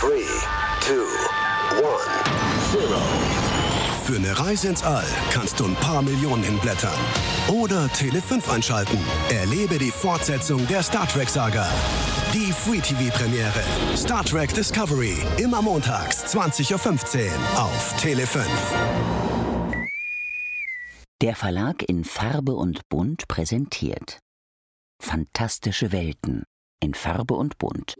3, 2, 1, 0. Für eine Reise ins All kannst du ein paar Millionen hinblättern. Oder Tele 5 einschalten. Erlebe die Fortsetzung der Star Trek-Saga. Die Free TV-Premiere. Star Trek Discovery. Immer montags, 20.15 Uhr auf Tele 5. Der Verlag in Farbe und Bunt präsentiert Fantastische Welten in Farbe und Bunt.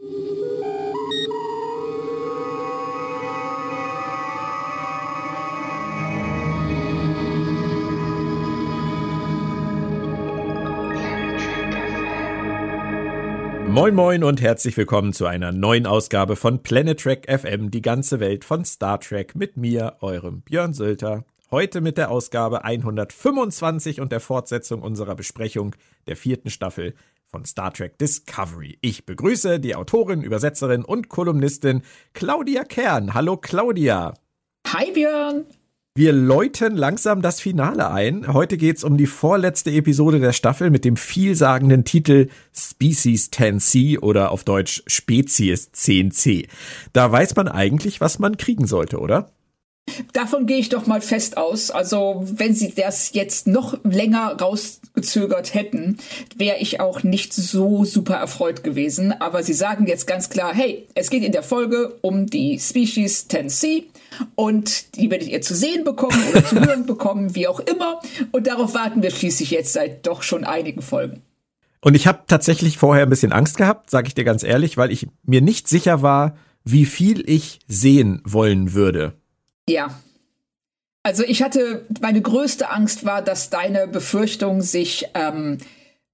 Moin moin und herzlich willkommen zu einer neuen Ausgabe von Planet Trek FM, die ganze Welt von Star Trek mit mir, eurem Björn Sölter. Heute mit der Ausgabe 125 und der Fortsetzung unserer Besprechung der vierten Staffel von Star Trek Discovery. Ich begrüße die Autorin, Übersetzerin und Kolumnistin Claudia Kern. Hallo Claudia. Hi Björn. Wir läuten langsam das Finale ein. Heute geht's um die vorletzte Episode der Staffel mit dem vielsagenden Titel Species 10C oder auf Deutsch Spezies 10C. Da weiß man eigentlich, was man kriegen sollte, oder? Davon gehe ich doch mal fest aus. Also, wenn sie das jetzt noch länger rausgezögert hätten, wäre ich auch nicht so super erfreut gewesen. Aber sie sagen jetzt ganz klar, hey, es geht in der Folge um die Species 10C und die werdet ihr zu sehen bekommen oder zu hören bekommen, wie auch immer. Und darauf warten wir schließlich jetzt seit doch schon einigen Folgen. Und ich habe tatsächlich vorher ein bisschen Angst gehabt, sage ich dir ganz ehrlich, weil ich mir nicht sicher war, wie viel ich sehen wollen würde. Ja. Also ich hatte, meine größte Angst war, dass deine Befürchtung sich, ähm,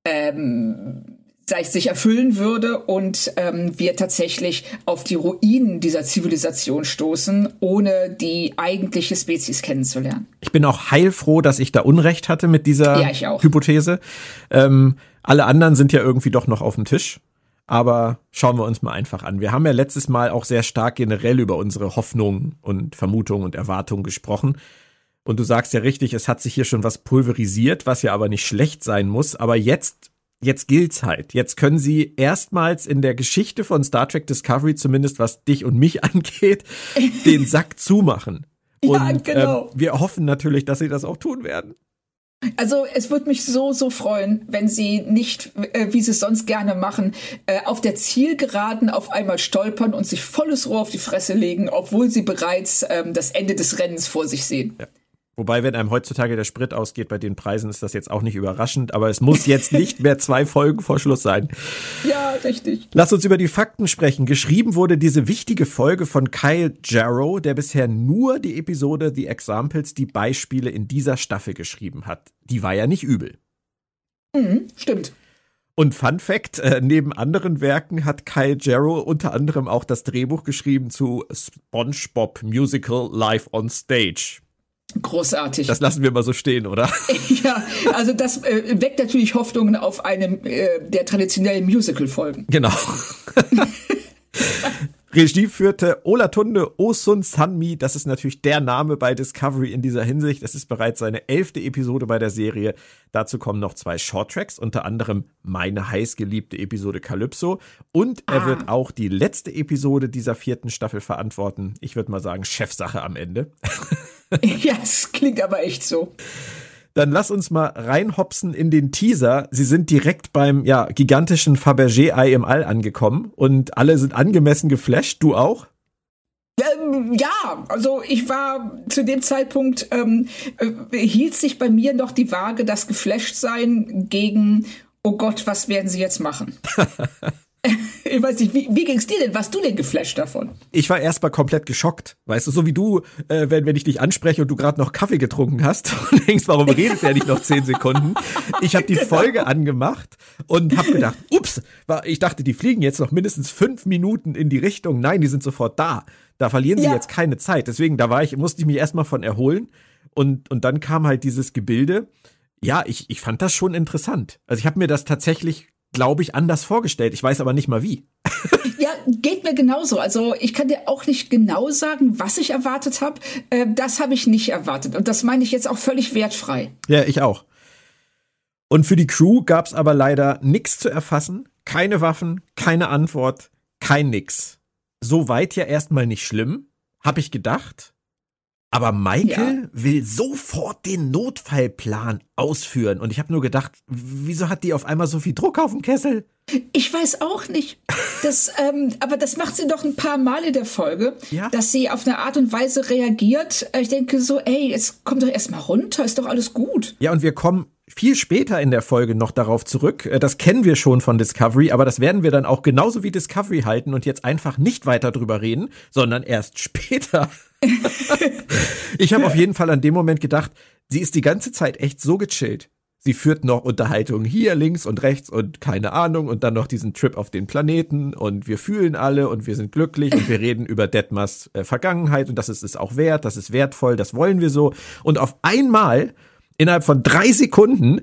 ähm, sich erfüllen würde und ähm, wir tatsächlich auf die Ruinen dieser Zivilisation stoßen, ohne die eigentliche Spezies kennenzulernen. Ich bin auch heilfroh, dass ich da Unrecht hatte mit dieser ja, Hypothese. Ähm, alle anderen sind ja irgendwie doch noch auf dem Tisch. Aber schauen wir uns mal einfach an. Wir haben ja letztes Mal auch sehr stark generell über unsere Hoffnungen und Vermutungen und Erwartungen gesprochen. Und du sagst ja richtig, es hat sich hier schon was pulverisiert, was ja aber nicht schlecht sein muss. Aber jetzt, jetzt gilt's halt. Jetzt können sie erstmals in der Geschichte von Star Trek Discovery, zumindest was dich und mich angeht, den Sack zumachen. Ja, und genau. ähm, wir hoffen natürlich, dass sie das auch tun werden. Also es würde mich so, so freuen, wenn sie nicht, äh, wie sie es sonst gerne machen, äh, auf der Zielgeraden auf einmal stolpern und sich volles Rohr auf die Fresse legen, obwohl sie bereits ähm, das Ende des Rennens vor sich sehen. Ja. Wobei, wenn einem heutzutage der Sprit ausgeht bei den Preisen, ist das jetzt auch nicht überraschend, aber es muss jetzt nicht mehr zwei Folgen vor Schluss sein. Ja, richtig. Lass uns über die Fakten sprechen. Geschrieben wurde diese wichtige Folge von Kyle Jarrow, der bisher nur die Episode The Examples, die Beispiele in dieser Staffel geschrieben hat. Die war ja nicht übel. Mhm, stimmt. Und Fun Fact, äh, neben anderen Werken hat Kyle Jarrow unter anderem auch das Drehbuch geschrieben zu SpongeBob Musical Live on Stage. Großartig. Das lassen wir mal so stehen, oder? ja, also das äh, weckt natürlich Hoffnungen auf einem äh, der traditionellen Musical-Folgen. Genau. Regie führte Olatunde Osun Sanmi. Das ist natürlich der Name bei Discovery in dieser Hinsicht. Es ist bereits seine elfte Episode bei der Serie. Dazu kommen noch zwei Shorttracks, unter anderem meine heißgeliebte Episode Calypso. Und er Ah. wird auch die letzte Episode dieser vierten Staffel verantworten. Ich würde mal sagen, Chefsache am Ende. ja, es klingt aber echt so. Dann lass uns mal reinhopsen in den Teaser. Sie sind direkt beim ja, gigantischen Fabergé-Ei im All angekommen und alle sind angemessen geflasht. Du auch? Ähm, ja, also ich war zu dem Zeitpunkt, ähm, äh, hielt sich bei mir noch die Waage, das Geflashtsein gegen, oh Gott, was werden sie jetzt machen? ich weiß nicht, wie, wie ging's dir denn? Warst du denn geflasht davon? Ich war erstmal komplett geschockt. Weißt du, so wie du, äh, wenn, wenn ich dich anspreche und du gerade noch Kaffee getrunken hast und denkst, warum redet der nicht noch zehn Sekunden? Ich habe die Folge angemacht und habe gedacht, ups, ich dachte, die fliegen jetzt noch mindestens fünf Minuten in die Richtung. Nein, die sind sofort da. Da verlieren sie Ja. jetzt keine Zeit. Deswegen, da war ich, musste ich mich erstmal von erholen. Und, und dann kam halt dieses Gebilde. Ja, ich, ich fand das schon interessant. Also ich habe mir das tatsächlich, glaube ich, anders vorgestellt. Ich weiß aber nicht mal wie. Ja, geht mir genauso. Also ich kann dir auch nicht genau sagen, was ich erwartet habe. Äh, das habe ich nicht erwartet. Und das meine ich jetzt auch völlig wertfrei. Ja, ich auch. Und für die Crew gab's aber leider nichts zu erfassen, keine Waffen, keine Antwort, kein nix. so weit ja erstmal nicht schlimm, habe ich gedacht. Aber Michael ja. will sofort den Notfallplan ausführen. Und ich habe nur gedacht, wieso hat die auf einmal so viel Druck auf dem Kessel? Ich weiß auch nicht. Das, ähm, aber das macht sie doch ein paar Mal in der Folge, ja. dass sie auf eine Art und Weise reagiert. Ich denke so, ey, jetzt kommt doch erstmal runter, ist doch alles gut. Ja, und wir kommen viel später in der Folge noch darauf zurück. Äh, das kennen wir schon von Discovery, aber das werden wir dann auch genauso wie Discovery halten und jetzt einfach nicht weiter drüber reden, sondern erst später. ich habe auf jeden Fall an dem Moment gedacht, sie ist die ganze Zeit echt so gechillt. Sie führt noch Unterhaltungen hier links und rechts und keine Ahnung und dann noch diesen Trip auf den Planeten und wir fühlen alle und wir sind glücklich und wir reden über Detmers äh, Vergangenheit und das ist es auch wert, das ist wertvoll, das wollen wir so. Und auf einmal, innerhalb von drei Sekunden,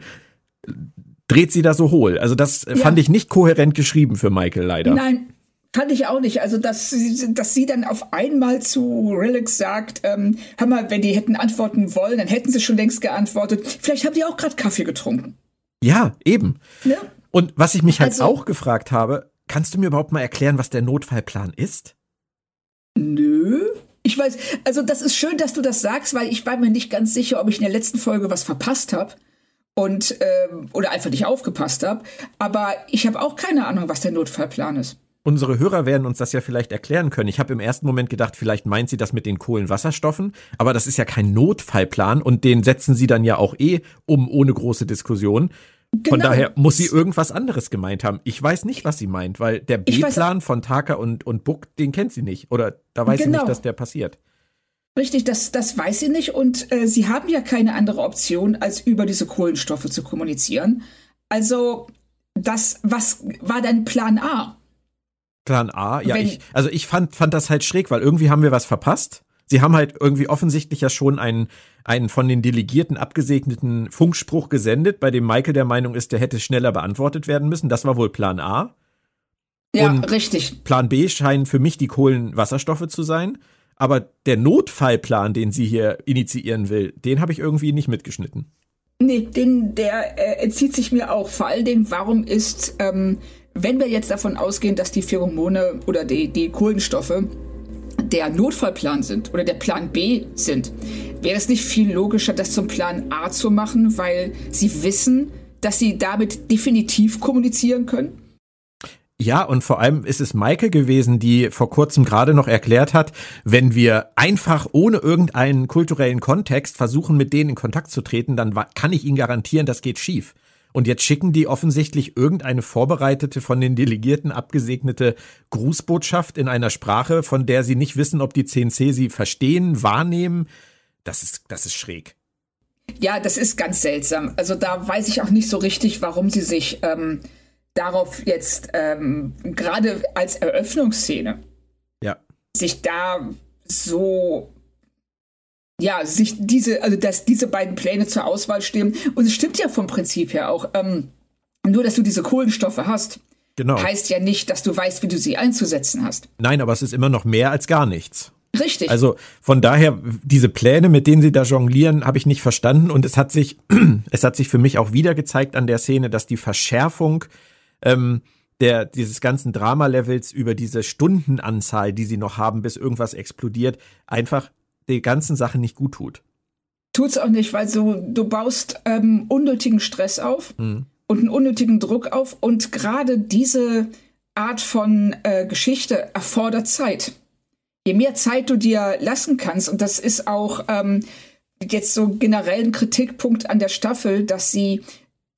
dreht sie da so hohl. Also das ja. fand ich nicht kohärent geschrieben für Michael leider. Nein, Fand ich auch nicht. Also, dass, dass sie dann auf einmal zu Relax sagt, ähm, hör mal, wenn die hätten antworten wollen, dann hätten sie schon längst geantwortet. Vielleicht haben die auch gerade Kaffee getrunken. Ja, eben. Ja. Und was ich mich halt also, auch gefragt habe, kannst du mir überhaupt mal erklären, was der Notfallplan ist? Nö. Ich weiß, also das ist schön, dass du das sagst, weil ich war mir nicht ganz sicher, ob ich in der letzten Folge was verpasst habe und ähm, oder einfach nicht aufgepasst habe. Aber ich habe auch keine Ahnung, was der Notfallplan ist. Unsere Hörer werden uns das ja vielleicht erklären können. Ich habe im ersten Moment gedacht, vielleicht meint sie das mit den Kohlenwasserstoffen, aber das ist ja kein Notfallplan und den setzen sie dann ja auch eh um ohne große Diskussion. Genau. Von daher muss sie irgendwas anderes gemeint haben. Ich weiß nicht, was sie meint, weil der B-Plan von Taka und, und Buck, den kennt sie nicht. Oder da weiß genau. sie nicht, genau. dass der passiert. Richtig, das, das weiß sie nicht. Und äh, sie haben ja keine andere Option, als über diese Kohlenstoffe zu kommunizieren. Also, das, was war dein Plan A? Plan A, ja, Wenn, ich, also ich fand, fand das halt schräg, weil irgendwie haben wir was verpasst. Sie haben halt irgendwie offensichtlich ja schon einen, einen von den Delegierten abgesegneten Funkspruch gesendet, bei dem Michael der Meinung ist, der hätte schneller beantwortet werden müssen. Das war wohl Plan A. Ja, Und richtig. Plan B scheinen für mich die Kohlenwasserstoffe zu sein. Aber der Notfallplan, den sie hier initiieren will, den habe ich irgendwie nicht mitgeschnitten. Nee, den, der äh, entzieht sich mir auch. Vor allen Dingen, warum ist ähm, wenn wir jetzt davon ausgehen, dass die Pheromone oder die, die Kohlenstoffe der Notfallplan sind oder der Plan B sind, wäre es nicht viel logischer, das zum Plan A zu machen, weil sie wissen, dass sie damit definitiv kommunizieren können? Ja, und vor allem ist es Maike gewesen, die vor kurzem gerade noch erklärt hat, wenn wir einfach ohne irgendeinen kulturellen Kontext versuchen, mit denen in Kontakt zu treten, dann kann ich Ihnen garantieren, das geht schief. Und jetzt schicken die offensichtlich irgendeine vorbereitete, von den Delegierten abgesegnete Grußbotschaft in einer Sprache, von der sie nicht wissen, ob die CNC sie verstehen, wahrnehmen. Das ist, das ist schräg. Ja, das ist ganz seltsam. Also da weiß ich auch nicht so richtig, warum sie sich ähm, darauf jetzt ähm, gerade als Eröffnungsszene ja. sich da so ja, sich diese, also dass diese beiden Pläne zur Auswahl stehen. Und es stimmt ja vom Prinzip her auch. Ähm, nur, dass du diese Kohlenstoffe hast, genau. heißt ja nicht, dass du weißt, wie du sie einzusetzen hast. Nein, aber es ist immer noch mehr als gar nichts. Richtig. Also von daher, diese Pläne, mit denen sie da jonglieren, habe ich nicht verstanden. Und es hat sich, es hat sich für mich auch wieder gezeigt an der Szene, dass die Verschärfung ähm, der, dieses ganzen Drama-Levels über diese Stundenanzahl, die sie noch haben, bis irgendwas explodiert, einfach die ganzen Sache nicht gut tut. Tut's auch nicht, weil so, du baust ähm, unnötigen Stress auf mhm. und einen unnötigen Druck auf und gerade diese Art von äh, Geschichte erfordert Zeit. Je mehr Zeit du dir lassen kannst, und das ist auch ähm, jetzt so generell ein Kritikpunkt an der Staffel, dass sie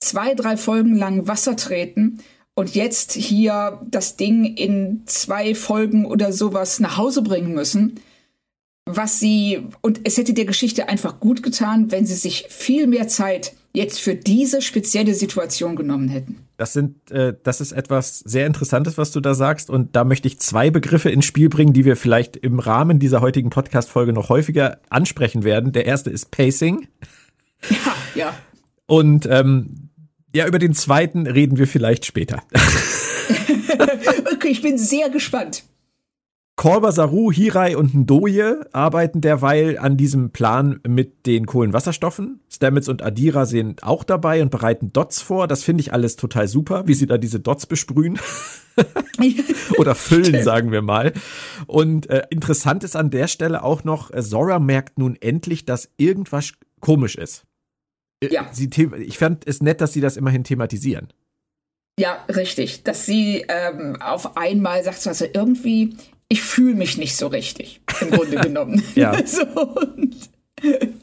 zwei, drei Folgen lang Wasser treten und jetzt hier das Ding in zwei Folgen oder sowas nach Hause bringen müssen was sie, und es hätte der Geschichte einfach gut getan, wenn sie sich viel mehr Zeit jetzt für diese spezielle Situation genommen hätten. Das sind, äh, das ist etwas sehr Interessantes, was du da sagst. Und da möchte ich zwei Begriffe ins Spiel bringen, die wir vielleicht im Rahmen dieser heutigen Podcast-Folge noch häufiger ansprechen werden. Der erste ist Pacing. Ja, ja. Und ähm, ja, über den zweiten reden wir vielleicht später. okay, ich bin sehr gespannt. Korba, Saru, Hirai und Ndoye arbeiten derweil an diesem Plan mit den Kohlenwasserstoffen. Stamets und Adira sind auch dabei und bereiten Dots vor. Das finde ich alles total super, wie sie da diese Dots besprühen. Oder füllen, sagen wir mal. Und äh, interessant ist an der Stelle auch noch, äh, Zora merkt nun endlich, dass irgendwas komisch ist. Äh, ja. Sie, ich fand es nett, dass sie das immerhin thematisieren. Ja, richtig. Dass sie ähm, auf einmal sagt, also irgendwie, ich fühle mich nicht so richtig, im Grunde genommen. ja. so,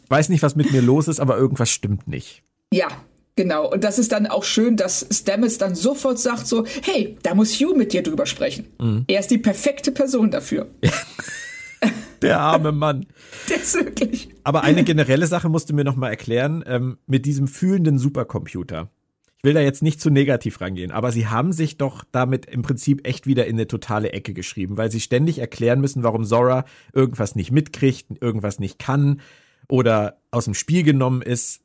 Weiß nicht, was mit mir los ist, aber irgendwas stimmt nicht. Ja, genau. Und das ist dann auch schön, dass Stamets dann sofort sagt so, hey, da muss Hugh mit dir drüber sprechen. Mhm. Er ist die perfekte Person dafür. Der arme Mann. Der ist wirklich. Aber eine generelle Sache musst du mir noch mal erklären, ähm, mit diesem fühlenden Supercomputer will da jetzt nicht zu negativ rangehen, aber sie haben sich doch damit im Prinzip echt wieder in eine totale Ecke geschrieben, weil sie ständig erklären müssen, warum Zora irgendwas nicht mitkriegt, irgendwas nicht kann oder aus dem Spiel genommen ist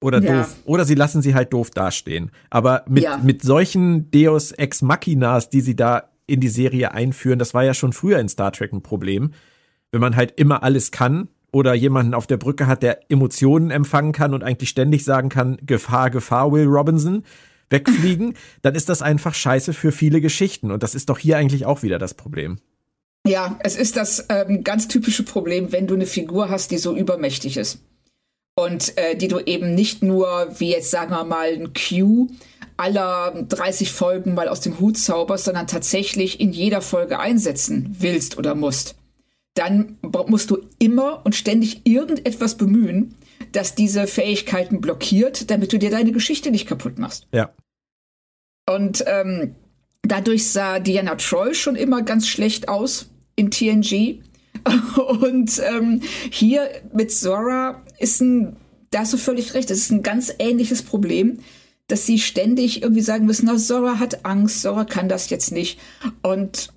oder ja. doof. Oder sie lassen sie halt doof dastehen. Aber mit, ja. mit solchen Deus Ex Machinas, die sie da in die Serie einführen, das war ja schon früher in Star Trek ein Problem. Wenn man halt immer alles kann, oder jemanden auf der Brücke hat, der Emotionen empfangen kann und eigentlich ständig sagen kann, Gefahr, Gefahr, Will Robinson, wegfliegen, dann ist das einfach scheiße für viele Geschichten. Und das ist doch hier eigentlich auch wieder das Problem. Ja, es ist das ähm, ganz typische Problem, wenn du eine Figur hast, die so übermächtig ist. Und äh, die du eben nicht nur, wie jetzt sagen wir mal, ein Q aller 30 Folgen mal aus dem Hut zauberst, sondern tatsächlich in jeder Folge einsetzen willst oder musst dann musst du immer und ständig irgendetwas bemühen, das diese Fähigkeiten blockiert, damit du dir deine Geschichte nicht kaputt machst. Ja. Und ähm, dadurch sah Diana Troy schon immer ganz schlecht aus in TNG. Und ähm, hier mit Zora ist ein, da hast du völlig recht, das ist ein ganz ähnliches Problem, dass sie ständig irgendwie sagen müssen, na, Zora hat Angst, Zora kann das jetzt nicht. Und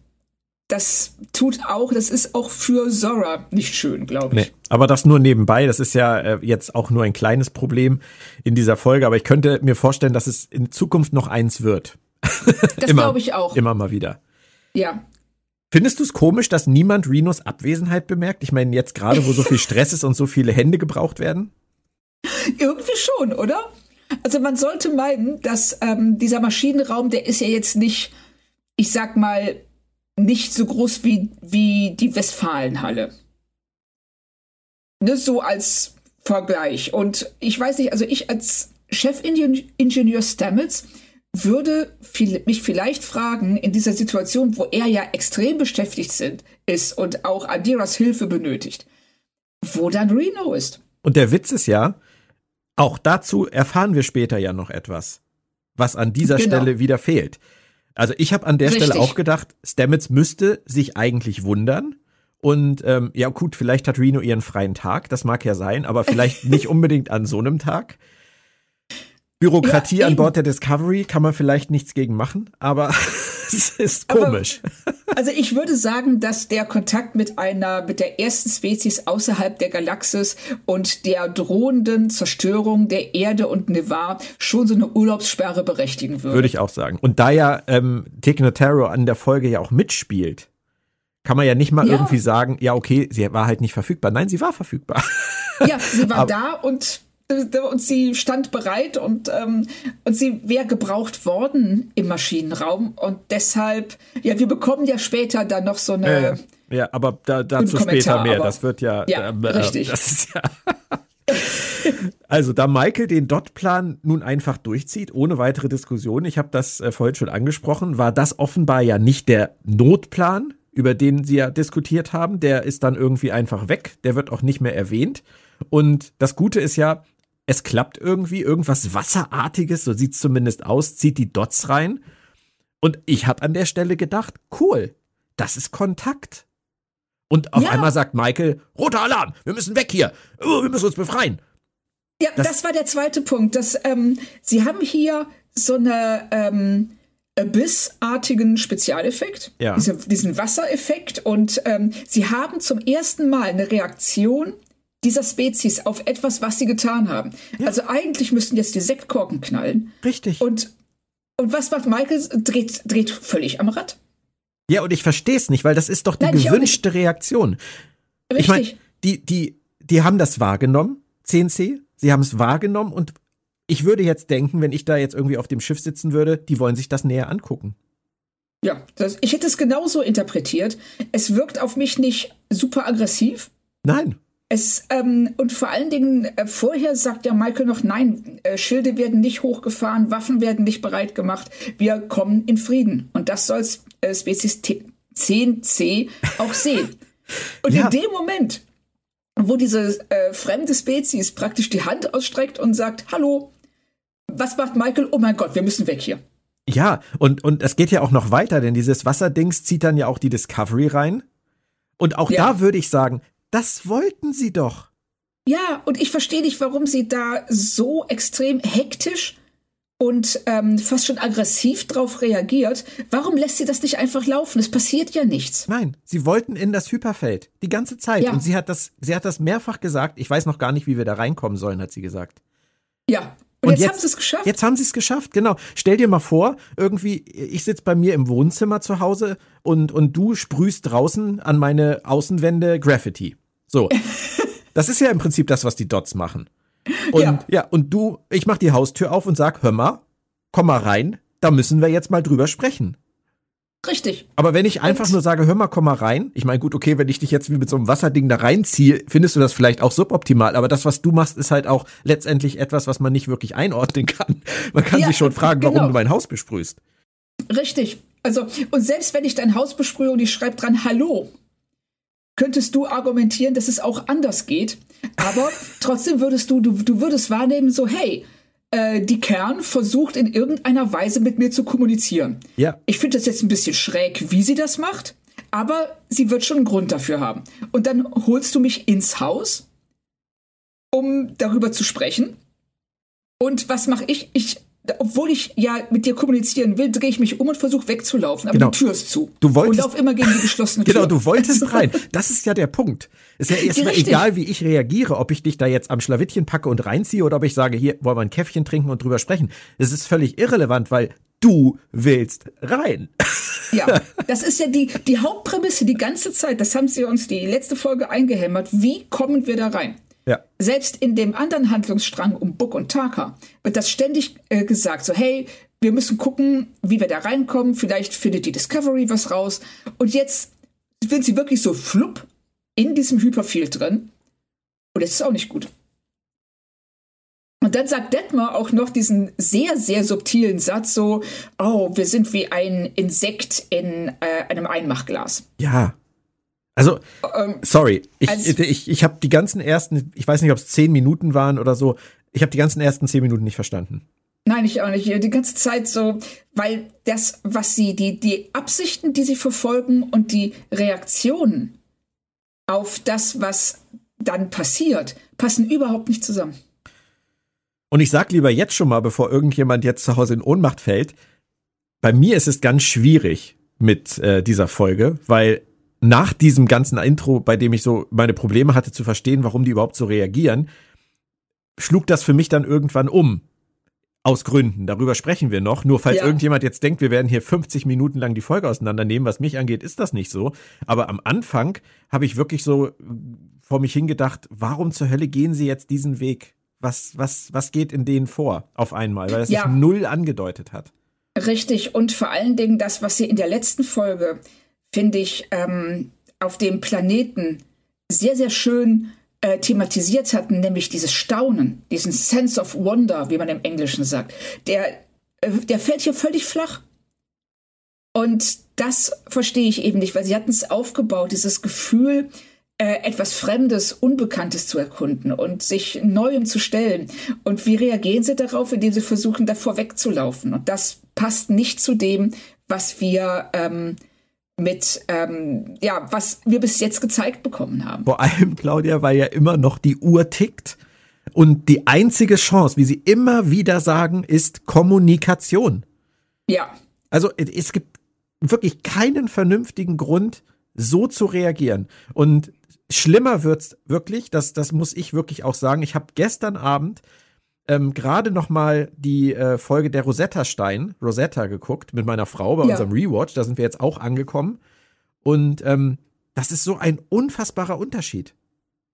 das tut auch, das ist auch für Zora nicht schön, glaube ich. Nee, aber das nur nebenbei, das ist ja äh, jetzt auch nur ein kleines Problem in dieser Folge, aber ich könnte mir vorstellen, dass es in Zukunft noch eins wird. das glaube ich auch. Immer mal wieder. Ja. Findest du es komisch, dass niemand Renos Abwesenheit bemerkt? Ich meine, jetzt gerade, wo so viel Stress ist und so viele Hände gebraucht werden? Irgendwie schon, oder? Also man sollte meinen, dass ähm, dieser Maschinenraum, der ist ja jetzt nicht, ich sag mal, nicht so groß wie, wie die Westfalenhalle. Ne, so als Vergleich. Und ich weiß nicht, also ich als Chefingenieur Stamets würde viel, mich vielleicht fragen, in dieser Situation, wo er ja extrem beschäftigt sind, ist und auch Adiras Hilfe benötigt, wo dann Reno ist. Und der Witz ist ja, auch dazu erfahren wir später ja noch etwas, was an dieser genau. Stelle wieder fehlt. Also ich habe an der Richtig. Stelle auch gedacht, Stamets müsste sich eigentlich wundern. Und ähm, ja, gut, vielleicht hat Reno ihren freien Tag, das mag ja sein, aber vielleicht nicht unbedingt an so einem Tag. Bürokratie ja, an Bord der Discovery kann man vielleicht nichts gegen machen, aber es ist komisch. Aber, also ich würde sagen, dass der Kontakt mit einer, mit der ersten Spezies außerhalb der Galaxis und der drohenden Zerstörung der Erde und Nevar schon so eine Urlaubssperre berechtigen würde. Würde ich auch sagen. Und da ja ähm, Tegnotaro an der Folge ja auch mitspielt, kann man ja nicht mal ja. irgendwie sagen, ja, okay, sie war halt nicht verfügbar. Nein, sie war verfügbar. Ja, sie war da und und sie stand bereit und, ähm, und sie wäre gebraucht worden im Maschinenraum. Und deshalb, ja, wir bekommen ja später dann noch so eine. Äh, ja, aber da, dazu später mehr. das wird ja. Ja, äh, richtig. Das ist ja. also, da Michael den Dot-Plan nun einfach durchzieht, ohne weitere Diskussion, ich habe das äh, vorhin schon angesprochen, war das offenbar ja nicht der Notplan, über den sie ja diskutiert haben. Der ist dann irgendwie einfach weg. Der wird auch nicht mehr erwähnt. Und das Gute ist ja, es klappt irgendwie, irgendwas Wasserartiges, so sieht's zumindest aus, zieht die Dots rein. Und ich habe an der Stelle gedacht, cool, das ist Kontakt. Und auf ja. einmal sagt Michael, roter Alarm, wir müssen weg hier, oh, wir müssen uns befreien. Ja, das, das war der zweite Punkt. Dass, ähm, sie haben hier so eine ähm, Abyss-artigen Spezialeffekt, ja. diese, diesen Wassereffekt und ähm, sie haben zum ersten Mal eine Reaktion dieser Spezies auf etwas, was sie getan haben. Ja. Also eigentlich müssten jetzt die Sektkorken knallen. Richtig. Und, und was macht Michael? Dreht, dreht völlig am Rad. Ja, und ich verstehe es nicht, weil das ist doch die Nein, gewünschte Reaktion. Richtig. Ich meine, die, die, die haben das wahrgenommen, CNC, sie haben es wahrgenommen und ich würde jetzt denken, wenn ich da jetzt irgendwie auf dem Schiff sitzen würde, die wollen sich das näher angucken. ja, das, ich hätte es genauso interpretiert. Es wirkt auf mich nicht super aggressiv. Nein. Es, ähm, und vor allen Dingen, äh, vorher sagt ja Michael noch, nein, äh, Schilde werden nicht hochgefahren, Waffen werden nicht bereit gemacht, wir kommen in Frieden. Und das soll äh, Spezies T 10c auch sehen. Und Ja. in dem Moment, wo diese äh, fremde Spezies praktisch die Hand ausstreckt und sagt, hallo, was macht Michael? Oh mein Gott, wir müssen weg hier. Ja, und, und es geht ja auch noch weiter, denn dieses Wasserdings zieht dann ja auch die Discovery rein. Und auch Ja. da würde ich sagen, das wollten sie doch. Ja, und ich verstehe nicht, warum sie da so extrem hektisch und ähm, fast schon aggressiv drauf reagiert. Warum lässt sie das nicht einfach laufen? Es passiert ja nichts. Nein, sie wollten in das Hyperfeld. Die ganze Zeit. Ja. Und sie hat das, sie hat das mehrfach gesagt. Ich weiß noch gar nicht, wie wir da reinkommen sollen, hat sie gesagt. Ja. Und, jetzt, haben sie es geschafft. Jetzt haben sie es geschafft, genau. Stell dir mal vor, irgendwie, ich sitze bei mir im Wohnzimmer zu Hause und, und du sprühst draußen an meine Außenwände Graffiti. So. Das ist ja im Prinzip das, was die Dots machen. Und ja, Ja. und du, ich mach die Haustür auf und sag, hör mal, komm mal rein, da müssen wir jetzt mal drüber sprechen. Richtig. Aber wenn ich einfach Und- nur sage, hör mal, komm mal rein, ich meine, gut, okay, wenn ich dich jetzt wie mit so einem Wasserding da reinziehe, findest du das vielleicht auch suboptimal, aber das, was du machst, ist halt auch letztendlich etwas, was man nicht wirklich einordnen kann. Man kann Ja, sich schon fragen, warum genau. du mein Haus besprühst. Richtig. Also, und selbst wenn ich dein Haus besprühe und ich schreibe dran Hallo, könntest du argumentieren, dass es auch anders geht. Aber trotzdem würdest du, du, du würdest wahrnehmen, so, hey, äh, die Kern versucht in irgendeiner Weise mit mir zu kommunizieren. Ja. Ich finde das jetzt ein bisschen schräg, wie sie das macht, aber sie wird schon einen Grund dafür haben. Und dann holst du mich ins Haus, um darüber zu sprechen. Und was mache ich? Ich, obwohl ich ja mit dir kommunizieren will, drehe ich mich um und versuche wegzulaufen. Aber Genau. die Tür ist zu. Du wolltest- und lauf immer gegen die geschlossene Tür. Genau, du wolltest rein. Das ist ja der Punkt. Ist ja erstmal egal, wie ich reagiere, ob ich dich da jetzt am Schlawittchen packe und reinziehe oder ob ich sage, hier wollen wir ein Käffchen trinken und drüber sprechen. Es ist völlig irrelevant, weil du willst rein. Ja, das ist ja die, die Hauptprämisse die ganze Zeit. Das haben sie uns die letzte Folge eingehämmert. Wie kommen wir da rein? Ja. Selbst in dem anderen Handlungsstrang um Book und Taka wird das ständig äh, gesagt. So, hey, wir müssen gucken, wie wir da reinkommen. Vielleicht findet die Discovery was raus. Und jetzt sind sie wirklich so flupp in diesem Hyperfield drin. Und das ist auch nicht gut. Und dann sagt Detmar auch noch diesen sehr, sehr subtilen Satz so, oh, wir sind wie ein Insekt in äh, einem Einmachglas. Ja. Also, Ähm, sorry, ich, Also- ich, ich habe die ganzen ersten, ich weiß nicht, ob es zehn Minuten waren oder so, ich habe die ganzen ersten zehn Minuten nicht verstanden. Nein, ich auch nicht. Die ganze Zeit so, weil das, was sie, die, die Absichten, die sie verfolgen und die Reaktionen auf das, was dann passiert, passen überhaupt nicht zusammen. Und ich sag lieber jetzt schon mal, bevor irgendjemand jetzt zu Hause in Ohnmacht fällt, bei mir ist es ganz schwierig mit äh, dieser Folge, weil nach diesem ganzen Intro, bei dem ich so meine Probleme hatte zu verstehen, warum die überhaupt so reagieren, schlug das für mich dann irgendwann um. Aus Gründen. Darüber sprechen wir noch. Nur falls Ja. irgendjemand jetzt denkt, wir werden hier 50 Minuten lang die Folge auseinandernehmen, was mich angeht, ist das nicht so. Aber am Anfang habe ich wirklich so vor mich hingedacht, warum zur Hölle gehen sie jetzt diesen Weg? Was, was, was geht in denen vor auf einmal? Weil das Ja. sich null angedeutet hat. Richtig. Und vor allen Dingen das, was sie in der letzten Folge, finde ich, ähm, auf dem Planeten sehr, sehr schön äh, thematisiert hatten, nämlich dieses Staunen, diesen Sense of Wonder, wie man im Englischen sagt. Der, äh, der fällt hier völlig flach. Und das verstehe ich eben nicht, weil sie hatten es aufgebaut, dieses Gefühl, äh, etwas Fremdes, Unbekanntes zu erkunden und sich Neuem zu stellen. Und wie reagieren sie darauf, indem sie versuchen, davor wegzulaufen? Und das passt nicht zu dem, was wir ähm, mit, ähm, ja, was wir bis jetzt gezeigt bekommen haben. Vor allem, Claudia, weil ja immer noch die Uhr tickt. Und die einzige Chance, wie sie immer wieder sagen, ist Kommunikation. Ja, Also es gibt wirklich keinen vernünftigen Grund, so zu reagieren. Und schlimmer wird's wirklich, das, das muss ich wirklich auch sagen. Ich habe gestern Abend ähm, gerade noch mal die äh, Folge der Rosetta Stein, Rosetta geguckt mit meiner Frau bei Ja. unserem Rewatch. Da sind wir jetzt auch angekommen. Und ähm, das ist so ein unfassbarer Unterschied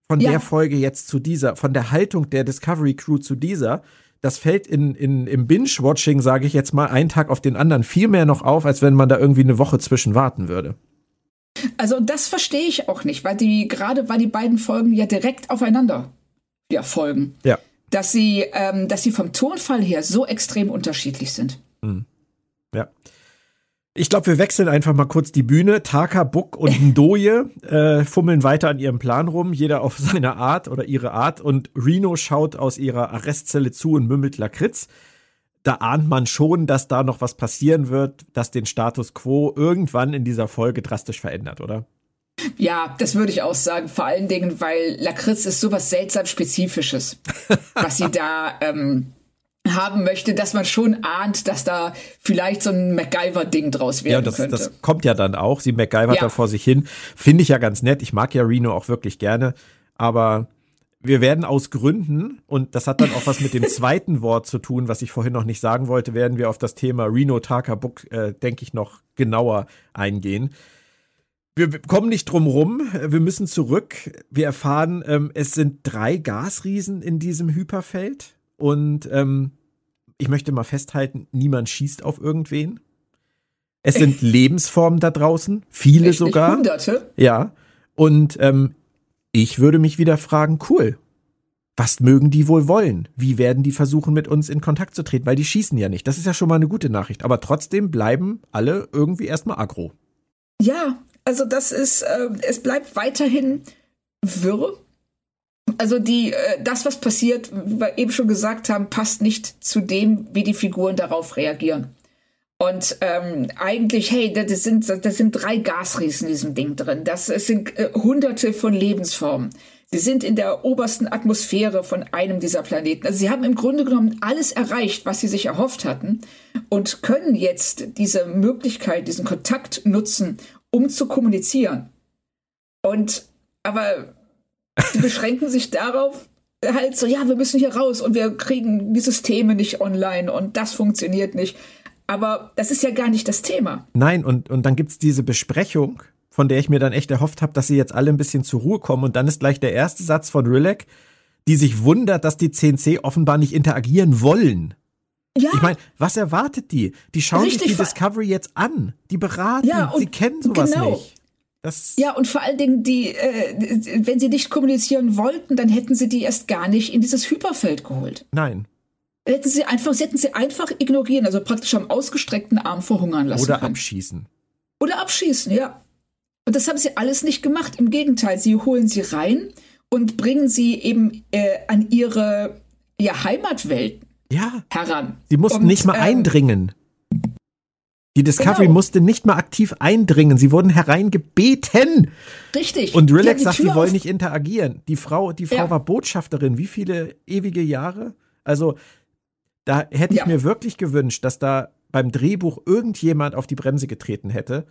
von Ja. der Folge jetzt zu dieser, von der Haltung der Discovery Crew zu dieser. Das fällt in, in, im Binge-Watching, sage ich jetzt mal, einen Tag auf den anderen viel mehr noch auf, als wenn man da irgendwie eine Woche zwischen warten würde. Also das verstehe ich auch nicht, weil die gerade weil die beiden Folgen ja direkt aufeinander ja, folgen, Ja. Dass sie, ähm, dass sie vom Tonfall her so extrem unterschiedlich sind. Ja. Ich glaube, wir wechseln einfach mal kurz die Bühne. Taka, Buck und Ndoye äh, fummeln weiter an ihrem Plan rum, jeder auf seine Art oder ihre Art. Und Reno schaut aus ihrer Arrestzelle zu und mümmelt Lakritz. Da ahnt man schon, dass da noch was passieren wird, das den Status quo irgendwann in dieser Folge drastisch verändert, oder? Ja, das würde ich auch sagen. Vor allen Dingen, weil Lakritz ist sowas seltsam Spezifisches, was sie da ähm, haben möchte, dass man schon ahnt, dass da vielleicht so ein MacGyver-Ding draus werden Ja, das, könnte. das kommt ja dann auch. Sie MacGyvert Ja. da vor sich hin. Finde ich ja ganz nett. Ich mag ja Reno auch wirklich gerne. Aber wir werden aus Gründen, und das hat dann auch was mit dem zweiten Wort zu tun, was ich vorhin noch nicht sagen wollte, werden wir auf das Thema Reno Taka Book, äh, denke ich, noch genauer eingehen. Wir kommen nicht drum rum. Wir müssen zurück. Wir erfahren, ähm, es sind drei Gasriesen in diesem Hyperfeld. Und ähm, ich möchte mal festhalten, niemand schießt auf irgendwen. Es sind Lebensformen da draußen, viele Richtig, sogar. Hunderte. Ja. Und ähm, ich würde mich wieder fragen, cool. Was mögen die wohl wollen? Wie werden die versuchen, mit uns in Kontakt zu treten? Weil die schießen ja nicht. Das ist ja schon mal eine gute Nachricht. Aber trotzdem bleiben alle irgendwie erstmal aggro. Ja, also das ist, äh, es bleibt weiterhin wirr. Also die, äh, das, was passiert, wie wir eben schon gesagt haben, passt nicht zu dem, wie die Figuren darauf reagieren. Und ähm, eigentlich, hey, das sind, das sind drei Gasriesen in diesem Ding drin. Das es sind äh, hunderte von Lebensformen. Sie sind in der obersten Atmosphäre von einem dieser Planeten. Also sie haben im Grunde genommen alles erreicht, was sie sich erhofft hatten und können jetzt diese Möglichkeit, diesen Kontakt nutzen, um zu kommunizieren. Und aber sie beschränken sich darauf, halt so, ja, wir müssen hier raus und wir kriegen die Systeme nicht online und das funktioniert nicht. Aber das ist ja gar nicht das Thema. Nein, und, und dann gibt's diese Besprechung, von der ich mir dann echt erhofft habe, dass sie jetzt alle ein bisschen zur Ruhe kommen. Und dann ist gleich der erste Satz von Rilek, die sich wundert, dass die CNC offenbar nicht interagieren wollen. Ja, Ich meine, was erwartet die? Die schauen Richtig, sich die Discovery jetzt an. Die beraten. Ja, und sie kennen sowas genau. nicht. Das, ja, und vor allen Dingen, die, äh, wenn sie nicht kommunizieren wollten, dann hätten sie die erst gar nicht in dieses Hyperfeld geholt. Nein. Hätten sie einfach, sie hätten sie einfach ignorieren, also praktisch am ausgestreckten Arm verhungern lassen Oder können. abschießen. Oder abschießen, ja. Und das haben sie alles nicht gemacht. Im Gegenteil, sie holen sie rein und bringen sie eben äh, an ihre ja, Heimatwelt Ja, heran. sie mussten Und, nicht mal ähm, eindringen. Die Discovery genau. musste nicht mal aktiv eindringen. Sie wurden hereingebeten. Richtig. Und Relax sagt, die wollen nicht interagieren. Die Frau, die Frau Ja. war Botschafterin. Wie viele ewige Jahre? Also, da hätte ich Ja. mir wirklich gewünscht, dass da beim Drehbuch irgendjemand auf die Bremse getreten hätte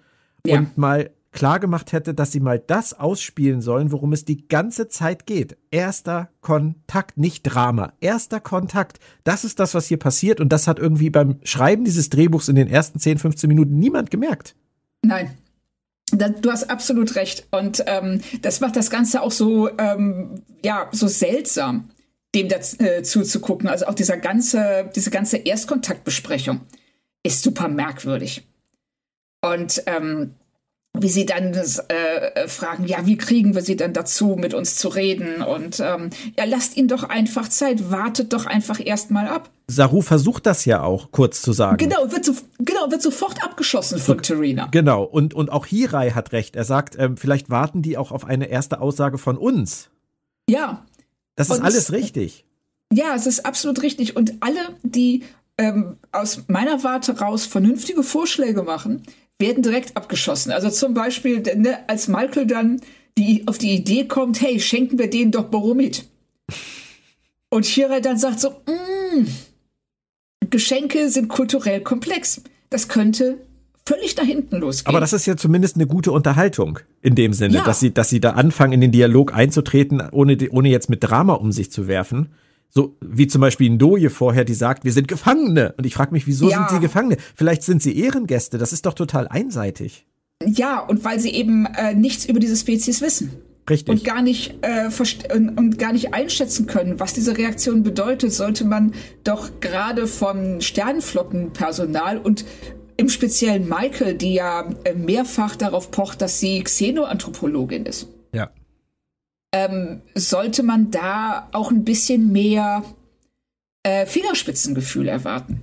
Ja. und mal klar gemacht hätte, dass sie mal das ausspielen sollen, worum es die ganze Zeit geht. Erster Kontakt, nicht Drama. Erster Kontakt. Das ist das, was hier passiert. Und das hat irgendwie beim Schreiben dieses Drehbuchs in den ersten 10, 15 Minuten niemand gemerkt. Nein. Du hast absolut recht. Und ähm, das macht das Ganze auch so, ähm, ja, so seltsam, dem dazu äh, zuzugucken. Also auch dieser ganze, diese ganze Erstkontaktbesprechung ist super merkwürdig. Und ähm, wie sie dann äh, fragen, ja, wie kriegen wir sie denn dazu, mit uns zu reden? Und ähm, ja, lasst ihnen doch einfach Zeit, wartet doch einfach erstmal ab. Saru versucht das ja auch, kurz zu sagen. Genau, wird, so, genau, wird sofort abgeschossen von Terina. Genau, und, und auch Hirai hat recht. Er sagt, ähm, vielleicht warten die auch auf eine erste Aussage von uns. Ja, Das ist Und- alles richtig. Ja, es ist absolut richtig. Und alle, die ähm, aus meiner Warte raus vernünftige Vorschläge machen, werden direkt abgeschossen. Also zum Beispiel, ne, als Michael dann die, auf die Idee kommt, hey, schenken wir denen doch Boromit. Und Shirai dann sagt so, mm, Geschenke sind kulturell komplex. Das könnte völlig nach hinten losgehen. Aber das ist ja zumindest eine gute Unterhaltung in dem Sinne, Ja. dass sie, dass sie da anfangen, in den Dialog einzutreten, ohne, ohne jetzt mit Drama um sich zu werfen. So wie zum Beispiel Ndoye vorher, die sagt, wir sind Gefangene. Und ich frage mich, wieso ja. sind sie Gefangene? Vielleicht sind sie Ehrengäste. Das ist doch total einseitig. Ja, und weil sie eben äh, nichts über diese Spezies wissen. Richtig. Und gar nicht äh, und, und gar nicht einschätzen können, was diese Reaktion bedeutet, sollte man doch gerade vom Sternenflottenpersonal und im Speziellen Michael, die ja äh, mehrfach darauf pocht, dass sie Xenoanthropologin ist. Ähm, sollte man da auch ein bisschen mehr äh, Fingerspitzengefühl erwarten.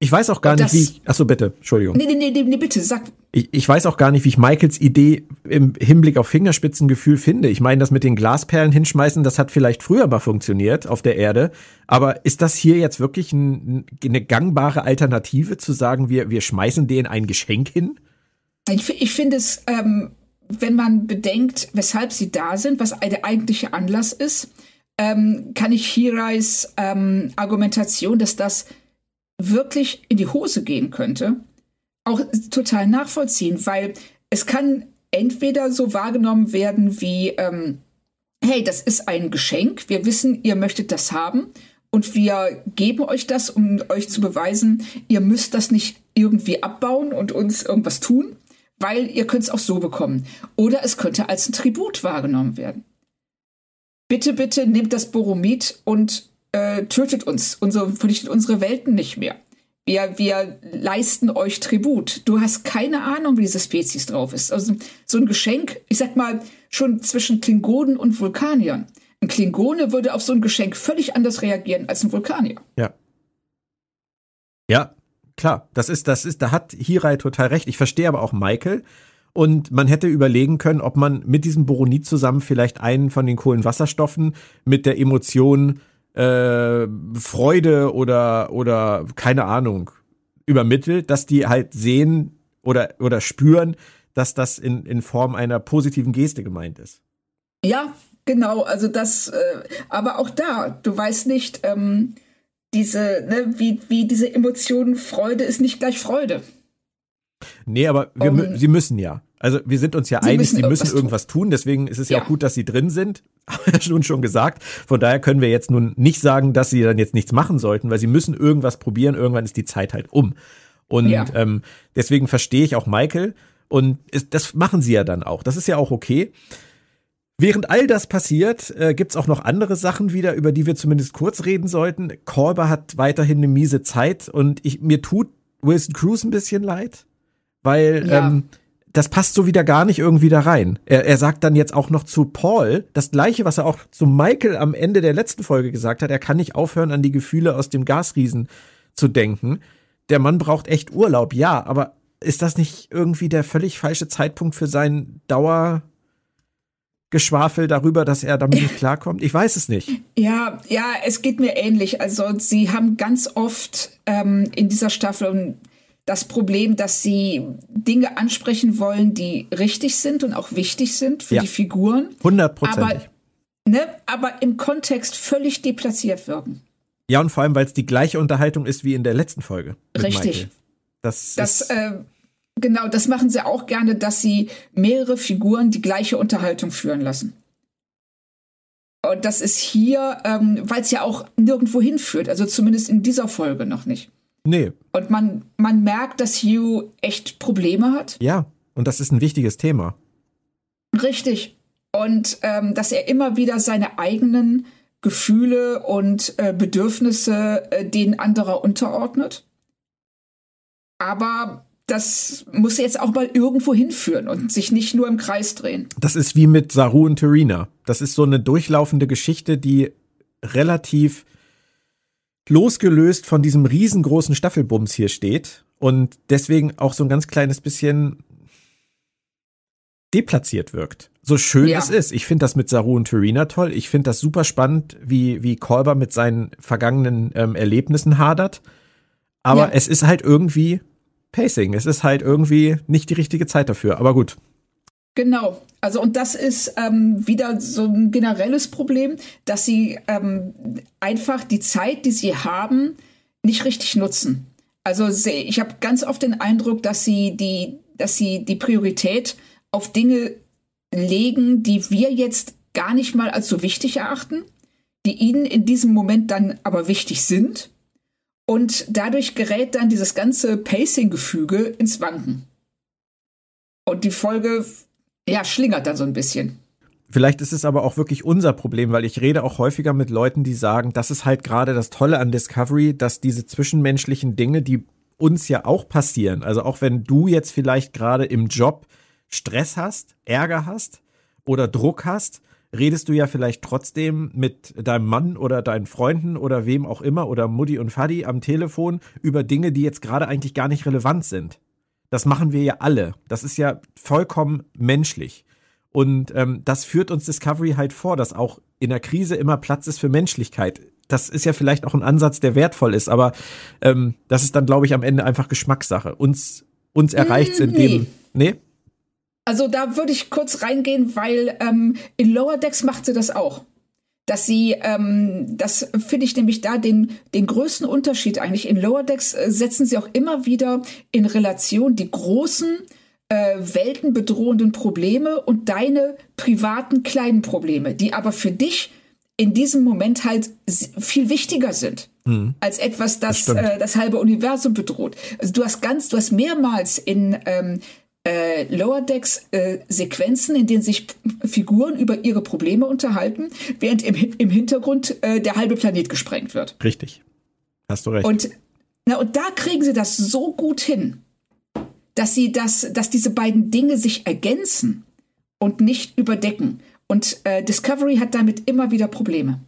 Ich weiß auch gar das, nicht, wie. Achso, bitte, Entschuldigung. Nee, nee, nee, nee, bitte, sag. Ich, ich weiß auch gar nicht, wie ich Michaels Idee im Hinblick auf Fingerspitzengefühl finde. Ich meine, das mit den Glasperlen hinschmeißen, das hat vielleicht früher mal funktioniert auf der Erde. Aber ist das hier jetzt wirklich ein, eine gangbare Alternative, zu sagen, wir, wir schmeißen denen ein Geschenk hin? Ich, ich finde es, ähm, wenn man bedenkt, weshalb sie da sind, was der eigentliche Anlass ist, ähm, kann ich Hirais ähm, Argumentation, dass das wirklich in die Hose gehen könnte, auch total nachvollziehen, weil es kann entweder so wahrgenommen werden wie, ähm, hey, das ist ein Geschenk, wir wissen, ihr möchtet das haben und wir geben euch das, um euch zu beweisen, ihr müsst das nicht irgendwie abbauen und uns irgendwas tun, weil ihr könnt es auch so bekommen. Oder es könnte als ein Tribut wahrgenommen werden. Bitte, bitte nehmt das Boromid und äh, tötet uns, unsere, vernichtet unsere Welten nicht mehr. Wir, wir leisten euch Tribut. Du hast keine Ahnung, wie diese Spezies drauf ist. Also so ein Geschenk, ich sag mal, schon zwischen Klingonen und Vulkaniern. Ein Klingone würde auf so ein Geschenk völlig anders reagieren als ein Vulkanier. Ja. Ja, klar. Das ist, das ist, da hat Hirai total recht. Ich verstehe aber auch Michael. Und man hätte überlegen können, ob man mit diesem Boronit zusammen vielleicht einen von den Kohlenwasserstoffen mit der Emotion äh, Freude oder, oder keine Ahnung übermittelt, dass die halt sehen oder, oder spüren, dass das in, in Form einer positiven Geste gemeint ist. Ja, genau. Also das, äh, aber auch da, du weißt nicht, ähm, diese, ne, wie, wie diese Emotionen, Freude ist nicht gleich Freude. Nee, aber wir, um, sie müssen ja. Also wir sind uns ja sie einig, müssen sie müssen irgendwas, tun. tun. Deswegen ist es ja. ja. auch gut, dass sie drin sind. Haben wir nun schon gesagt. Von daher können wir jetzt nun nicht sagen, dass sie dann jetzt nichts machen sollten, weil sie müssen irgendwas probieren. Irgendwann ist die Zeit halt um. Und ja. ähm, deswegen verstehe ich auch Michael. Und ist, das machen sie ja dann auch. Das ist ja auch okay. Während all das passiert, äh, gibt's auch noch andere Sachen wieder, über die wir zumindest kurz reden sollten. Kolber hat weiterhin eine miese Zeit und ich, mir tut Wilson Cruz ein bisschen leid, weil ja. ähm, das passt so wieder gar nicht irgendwie da rein. Er, er sagt dann jetzt auch noch zu Paul das gleiche, was er auch zu Michael am Ende der letzten Folge gesagt hat. Er kann nicht aufhören, an die Gefühle aus dem Gasriesen zu denken. Der Mann braucht echt Urlaub, ja, aber ist das nicht irgendwie der völlig falsche Zeitpunkt für sein Dauergeschwafel darüber, dass er damit nicht klarkommt? Ich weiß es nicht. Ja, ja, es geht mir ähnlich. Also sie haben ganz oft ähm, in dieser Staffel das Problem, dass sie Dinge ansprechen wollen, die richtig sind und auch wichtig sind für ja. die Figuren. Hundertprozentig. Aber, ne, aber im Kontext völlig deplatziert wirken. Ja, und vor allem, weil es die gleiche Unterhaltung ist wie in der letzten Folge. Richtig. Michael. Das, das äh, genau, das machen sie auch gerne, dass sie mehrere Figuren die gleiche Unterhaltung führen lassen. Und das ist hier, ähm, weil es ja auch nirgendwo hinführt, also zumindest in dieser Folge noch nicht. Nee. Und man, man merkt, dass Hugh echt Probleme hat. Ja, und das ist ein wichtiges Thema. Richtig. Und ähm, dass er immer wieder seine eigenen Gefühle und äh, Bedürfnisse äh, denen anderer unterordnet. Aber das muss jetzt auch mal irgendwo hinführen und sich nicht nur im Kreis drehen. Das ist wie mit Saru und Terina. Das ist so eine durchlaufende Geschichte, die relativ losgelöst von diesem riesengroßen Staffelbums hier steht und deswegen auch so ein ganz kleines bisschen deplatziert wirkt. So schön ja. es ist. Ich finde das mit Saru und Turina toll. Ich finde das super spannend, wie, wie Kolber mit seinen vergangenen ähm, Erlebnissen hadert. Aber ja. es ist halt irgendwie Pacing. Es ist halt irgendwie nicht die richtige Zeit dafür. Aber gut. Genau. Also und das ist ähm, wieder so ein generelles Problem, dass sie ähm, einfach die Zeit, die sie haben, nicht richtig nutzen. Also ich habe ganz oft den Eindruck, dass sie die, dass sie die Priorität auf Dinge legen, die wir jetzt gar nicht mal als so wichtig erachten, die ihnen in diesem Moment dann aber wichtig sind. Und dadurch gerät dann dieses ganze Pacing-Gefüge ins Wanken. Und die Folge, ja, schlingert dann so ein bisschen. Vielleicht ist es aber auch wirklich unser Problem, weil ich rede auch häufiger mit Leuten, die sagen, das ist halt gerade das Tolle an Discovery, dass diese zwischenmenschlichen Dinge, die uns ja auch passieren, also auch wenn du jetzt vielleicht gerade im Job Stress hast, Ärger hast oder Druck hast, redest du ja vielleicht trotzdem mit deinem Mann oder deinen Freunden oder wem auch immer oder Mutti und Fadi am Telefon über Dinge, die jetzt gerade eigentlich gar nicht relevant sind. Das machen wir ja alle. Das ist ja vollkommen menschlich. Und ähm, das führt uns Discovery halt vor, dass auch in der Krise immer Platz ist für Menschlichkeit. Das ist ja vielleicht auch ein Ansatz, der wertvoll ist, aber ähm, das ist dann, glaube ich, am Ende einfach Geschmackssache. Uns, uns erreicht's in nee. dem. Nee? Also da würde ich kurz reingehen, weil ähm, in Lower Decks macht sie das auch. Dass sie, ähm, das finde ich nämlich da den, den größten Unterschied eigentlich. In Lower Decks äh, setzen sie auch immer wieder in Relation die großen, äh, weltenbedrohenden Probleme und deine privaten kleinen Probleme, die aber für dich in diesem Moment halt viel wichtiger sind mhm. als etwas, das das, äh, das halbe Universum bedroht. Also du hast ganz, du hast mehrmals in ähm, äh, Lower Decks äh, Sequenzen, in denen sich Figuren über ihre Probleme unterhalten, während im, im Hintergrund äh, der halbe Planet gesprengt wird. Richtig. Hast du recht. Und, na, und da kriegen sie das so gut hin, dass sie das, dass diese beiden Dinge sich ergänzen und nicht überdecken. Und äh, Discovery hat damit immer wieder Probleme.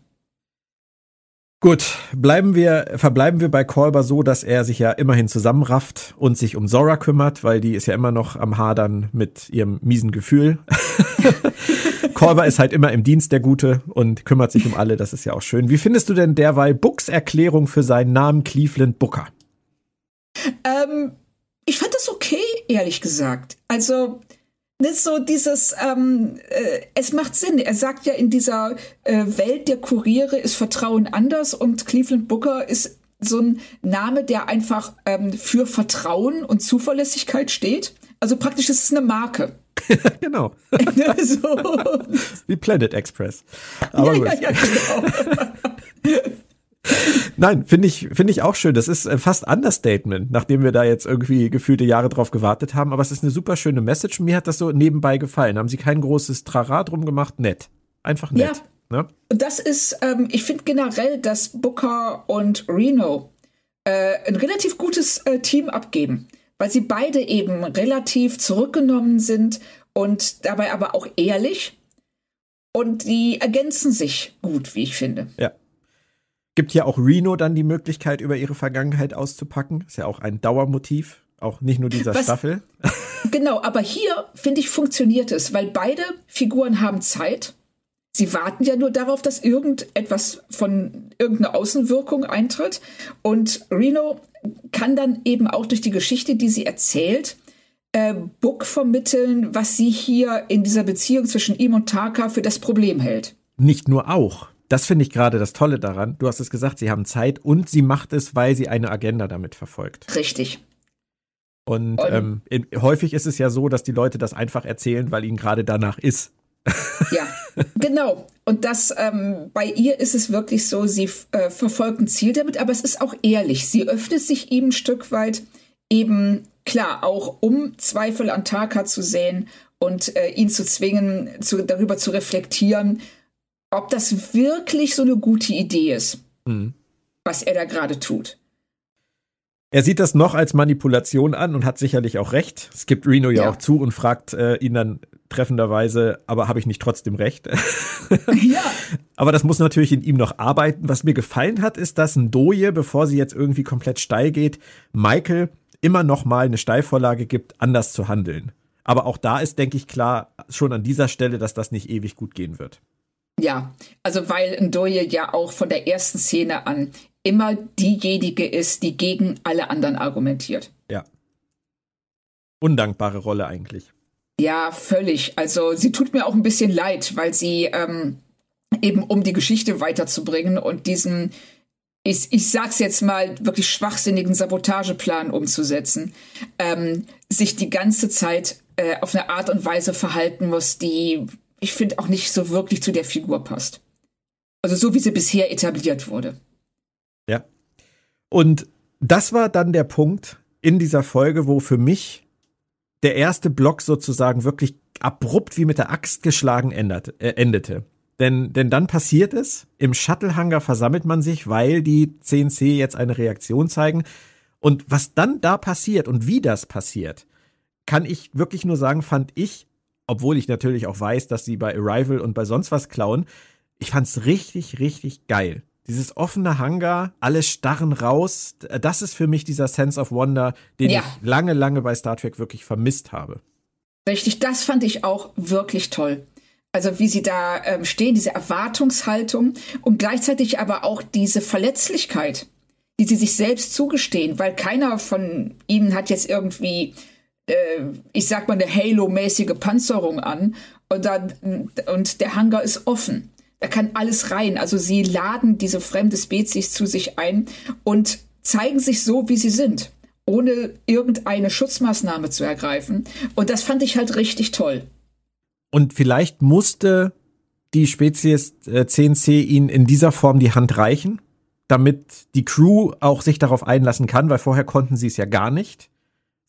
Gut, bleiben wir, verbleiben wir bei Kolber so, dass er sich ja immerhin zusammenrafft und sich um Zora kümmert, weil die ist ja immer noch am Hadern mit ihrem miesen Gefühl. Kolber ist halt immer im Dienst der Gute und kümmert sich um alle, das ist ja auch schön. Wie findest du denn derweil Books Erklärung für seinen Namen Cleveland Booker? Ähm, ich fand das okay, ehrlich gesagt. Also, ist so dieses, ähm, äh, es macht Sinn. Er sagt ja, in dieser äh, Welt der Kuriere ist Vertrauen anders und Cleveland Booker ist so ein Name, der einfach ähm, für Vertrauen und Zuverlässigkeit steht. Also praktisch ist es eine Marke. genau. so. Wie Planet Express. Aber ja, gut. ja, ja, genau. Nein, finde ich, finde ich auch schön. Das ist äh, fast Understatement, nachdem wir da jetzt irgendwie gefühlte Jahre drauf gewartet haben. Aber es ist eine super schöne Message. Mir hat das so nebenbei gefallen. Haben sie kein großes Trara drum gemacht? Nett. Einfach nett. Ja. Ne? Das ist, ähm, ich finde generell, dass Booker und Reno äh, ein relativ gutes äh, Team abgeben, weil sie beide eben relativ zurückgenommen sind und dabei aber auch ehrlich. Und die ergänzen sich gut, wie ich finde. Ja, Gibt ja auch Reno dann die Möglichkeit, über ihre Vergangenheit auszupacken. Ist ja auch ein Dauermotiv, auch nicht nur dieser Was, Staffel. Genau, aber hier, finde ich, funktioniert es, weil beide Figuren haben Zeit. Sie warten ja nur darauf, dass irgendetwas von irgendeiner Außenwirkung eintritt. Und Reno kann dann eben auch durch die Geschichte, die sie erzählt, äh, Book vermitteln, was sie hier in dieser Beziehung zwischen ihm und Taka für das Problem hält. Nicht nur auch. Das finde ich gerade das Tolle daran. Du hast es gesagt, sie haben Zeit und sie macht es, weil sie eine Agenda damit verfolgt. Richtig. Und, ähm, in, häufig ist es ja so, dass die Leute das einfach erzählen, weil ihnen gerade danach ist. Ja, genau. Und das ähm, bei ihr ist es wirklich so, sie äh, verfolgt ein Ziel damit, aber es ist auch ehrlich. Sie öffnet sich ihm ein Stück weit eben klar, auch um Zweifel an Taka zu sehen und äh, ihn zu zwingen, zu, darüber zu reflektieren, ob das wirklich so eine gute Idee ist, mhm. was er da gerade tut. Er sieht das noch als Manipulation an und hat sicherlich auch recht. Es gibt Reno ja, ja. auch zu und fragt äh, ihn dann treffenderweise, aber habe ich nicht trotzdem recht? ja. Aber das muss natürlich in ihm noch arbeiten. Was mir gefallen hat, ist, dass ein Doje, bevor sie jetzt irgendwie komplett steil geht, Michael immer noch mal eine Steilvorlage gibt, anders zu handeln. Aber auch da ist, denke ich, klar, schon an dieser Stelle, dass das nicht ewig gut gehen wird. Ja, also weil Ndoye ja auch von der ersten Szene an immer diejenige ist, die gegen alle anderen argumentiert. Ja. Undankbare Rolle eigentlich. Ja, völlig. Also sie tut mir auch ein bisschen leid, weil sie ähm, eben um die Geschichte weiterzubringen und diesen, ich, ich sag's jetzt mal, wirklich schwachsinnigen Sabotageplan umzusetzen, ähm, sich die ganze Zeit äh, auf eine Art und Weise verhalten muss, die ich finde auch nicht so wirklich zu der Figur passt. Also so wie sie bisher etabliert wurde. Ja. Und das war dann der Punkt in dieser Folge, wo für mich der erste Block sozusagen wirklich abrupt wie mit der Axt geschlagen ändert, äh, endete. Denn, denn dann passiert es, im Shuttle-Hangar versammelt man sich, weil die CNC jetzt eine Reaktion zeigen. Und was dann da passiert und wie das passiert, kann ich wirklich nur sagen, fand ich, obwohl ich natürlich auch weiß, dass sie bei Arrival und bei sonst was klauen, ich fand's richtig, richtig geil. Dieses offene Hangar, alle starren raus, das ist für mich dieser Sense of Wonder, den ja. ich lange, lange bei Star Trek wirklich vermisst habe. Richtig, das fand ich auch wirklich toll. Also wie sie da ähm, stehen, diese Erwartungshaltung und gleichzeitig aber auch diese Verletzlichkeit, die sie sich selbst zugestehen, weil keiner von ihnen hat jetzt irgendwie, ich sag mal, eine Halo-mäßige Panzerung an und, dann, und der Hangar ist offen. Da kann alles rein. Also sie laden diese fremde Spezies zu sich ein und zeigen sich so, wie sie sind, ohne irgendeine Schutzmaßnahme zu ergreifen. Und das fand ich halt richtig toll. Und vielleicht musste die Spezies äh, CNC ihnen in dieser Form die Hand reichen, damit die Crew auch sich darauf einlassen kann, weil vorher konnten sie es ja gar nicht.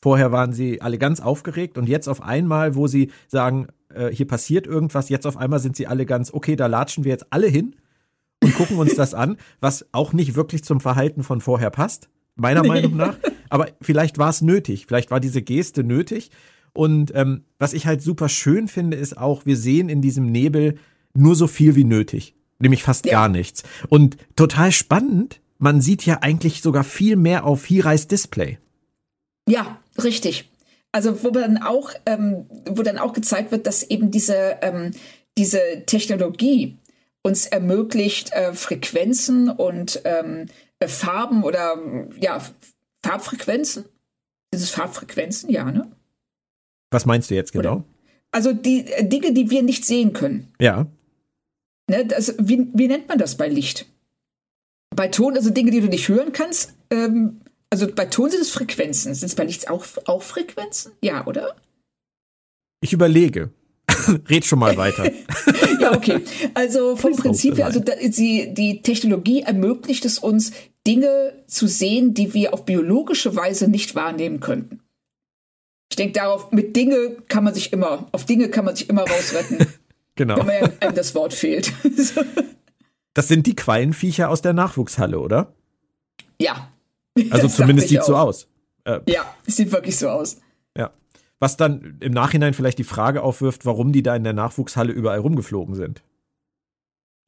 Vorher waren sie alle ganz aufgeregt und jetzt auf einmal, wo sie sagen, äh, hier passiert irgendwas, jetzt auf einmal sind sie alle ganz, okay, da latschen wir jetzt alle hin und gucken uns das an, was auch nicht wirklich zum Verhalten von vorher passt, meiner nee. Meinung nach. Aber vielleicht war es nötig, vielleicht war diese Geste nötig und ähm, was ich halt super schön finde, ist auch, wir sehen in diesem Nebel nur so viel wie nötig. Nämlich fast ja. gar nichts. Und total spannend, man sieht ja eigentlich sogar viel mehr auf Hirais Display. Ja, richtig. Also wo dann auch, ähm, wo dann auch gezeigt wird, dass eben diese, ähm, diese Technologie uns ermöglicht, äh, Frequenzen und ähm, äh, Farben oder ja, Farbfrequenzen. Ist es Farbfrequenzen? Ja, ne? Was meinst du jetzt genau? Oder? Also die äh, Dinge, die wir nicht sehen können. Ja. Ne, das, wie, wie nennt man das bei Licht? Bei Ton, also Dinge, die du nicht hören kannst. Ähm, also bei Ton sind es Frequenzen. Sind es bei Licht auch, auch Frequenzen? Ja, oder? Ich überlege. Red schon mal weiter. ja, okay. Also vom Prinzip her, also da, sie, die Technologie ermöglicht es uns, Dinge zu sehen, die wir auf biologische Weise nicht wahrnehmen könnten. Ich denke darauf, mit Dinge kann man sich immer, auf Dinge kann man sich immer rausretten. genau. Wenn mir einem das Wort fehlt. das sind die Quallenviecher aus der Nachwuchshalle, oder? Ja. Also zumindest sieht auch. so aus. Äh, ja, es sieht wirklich so aus. Ja. Was dann im Nachhinein vielleicht die Frage aufwirft, warum die da in der Nachwuchshalle überall rumgeflogen sind.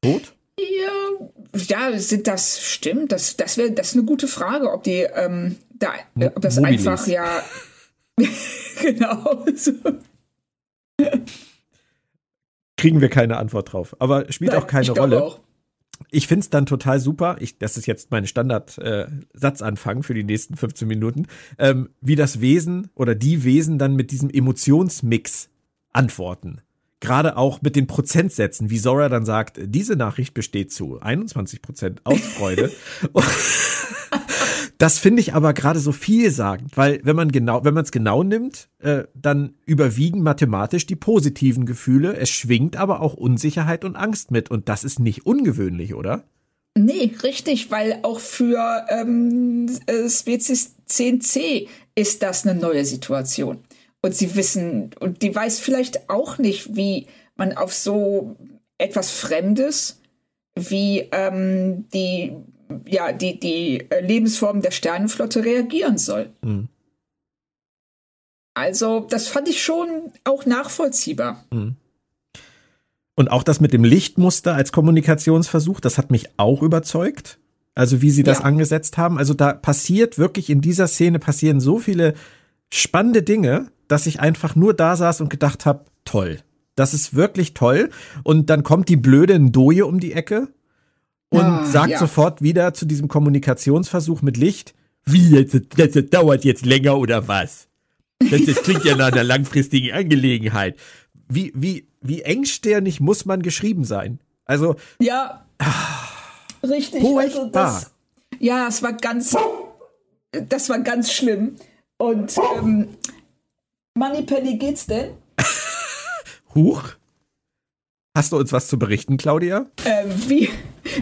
Tot? Ja, ja, sind das stimmt? Das, das wäre das ist eine gute Frage, ob die ähm, da, ob das Mobilis. einfach ja genau. So. Kriegen wir keine Antwort drauf. Aber spielt Nein, auch keine Rolle. Auch. Ich finde es dann total super. Ich, das ist jetzt mein Standard-Satzanfang äh, für die nächsten 15 Minuten, ähm, wie das Wesen oder die Wesen dann mit diesem Emotionsmix antworten. Gerade auch mit den Prozentsätzen, wie Zora dann sagt, diese Nachricht besteht zu 21 Prozent aus Freude. Das finde ich aber gerade so vielsagend, weil wenn man genau, wenn man es genau nimmt, äh, dann überwiegen mathematisch die positiven Gefühle. Es schwingt aber auch Unsicherheit und Angst mit und das ist nicht ungewöhnlich, oder? Nee, richtig, weil auch für ähm, äh, Spezies 10c ist das eine neue Situation. Und sie wissen, und die weiß vielleicht auch nicht, wie man auf so etwas Fremdes wie ähm, die ja, die, die äh, Lebensform der Sternenflotte reagieren soll. Mhm. Also, das fand ich schon auch nachvollziehbar. Mhm. Und auch das mit dem Lichtmuster als Kommunikationsversuch, das hat mich auch überzeugt. Also, wie sie das ja. angesetzt haben. Also, da passiert wirklich in dieser Szene passieren so viele spannende Dinge, dass ich einfach nur da saß und gedacht habe, toll. Das ist wirklich toll. Und dann kommt die blöde Ndoye um die Ecke und ah, sagt ja. sofort wieder zu diesem Kommunikationsversuch mit Licht, wie, das, das, das dauert jetzt länger oder was? Das, das klingt ja nach einer langfristigen Angelegenheit. Wie, wie, wie engstirnig muss man geschrieben sein? Also. Ja. richtig. Also das, ja, es war ganz, das war ganz schlimm. Und, ähm, Moneypenny geht's denn? Huch. Hast du uns was zu berichten, Claudia? Ähm, wie,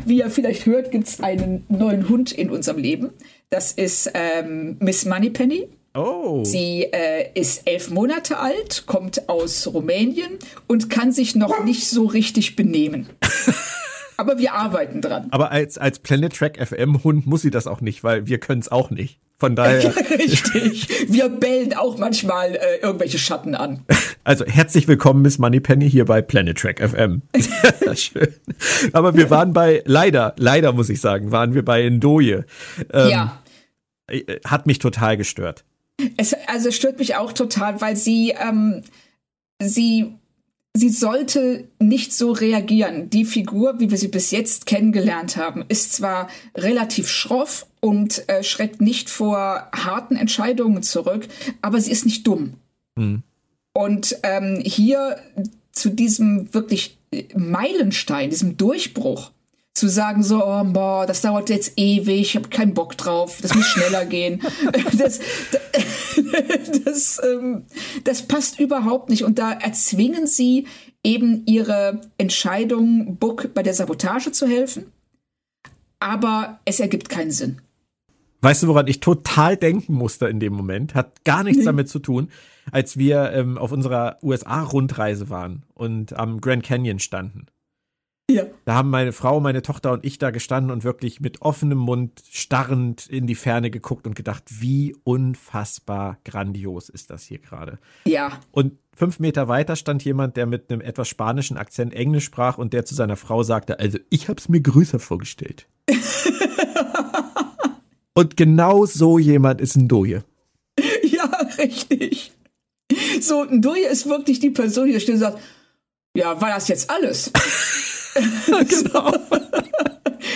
wie ihr vielleicht hört, gibt es einen neuen Hund in unserem Leben. Das ist ähm, Miss Moneypenny. Oh. Sie äh, ist elf Monate alt, kommt aus Rumänien und kann sich noch nicht so richtig benehmen. Aber wir arbeiten dran. Aber als, als Planet Track FM Hund muss sie das auch nicht, weil wir können es auch nicht. Von daher. Richtig. Wir bellen auch manchmal äh, irgendwelche Schatten an. Also herzlich willkommen, Miss Moneypenny, hier bei Planet Track FM. Schön. Aber wir waren bei, leider, leider muss ich sagen, waren wir bei Ndoye. Ähm, ja. Äh, hat mich total gestört. Es, also es stört mich auch total, weil sie, ähm, sie sie sollte nicht so reagieren. Die Figur, wie wir sie bis jetzt kennengelernt haben, ist zwar relativ schroff und äh, schreckt nicht vor harten Entscheidungen zurück, aber sie ist nicht dumm. Mhm. Und ähm, hier zu diesem wirklich Meilenstein, diesem Durchbruch, zu sagen so, oh, boah, das dauert jetzt ewig, ich habe keinen Bock drauf, das muss schneller gehen. Das, das, das, ähm, das passt überhaupt nicht. Und da erzwingen sie eben ihre Entscheidung, Book bei der Sabotage zu helfen. Aber es ergibt keinen Sinn. Weißt du, woran ich total denken musste in dem Moment? Hat gar nichts nee. damit zu tun, als wir ähm, auf unserer USA-Rundreise waren und am Grand Canyon standen. Ja. Da haben meine Frau, meine Tochter und ich da gestanden und wirklich mit offenem Mund starrend in die Ferne geguckt und gedacht, wie unfassbar grandios ist das hier gerade. Ja. Und fünf Meter weiter stand jemand, der mit einem etwas spanischen Akzent Englisch sprach und der zu seiner Frau sagte, also ich habe es mir größer vorgestellt. und genau so jemand ist ein Doje. Ja, richtig. So, ein Doje ist wirklich die Person, die steht und sagt, ja, war das jetzt alles? genau.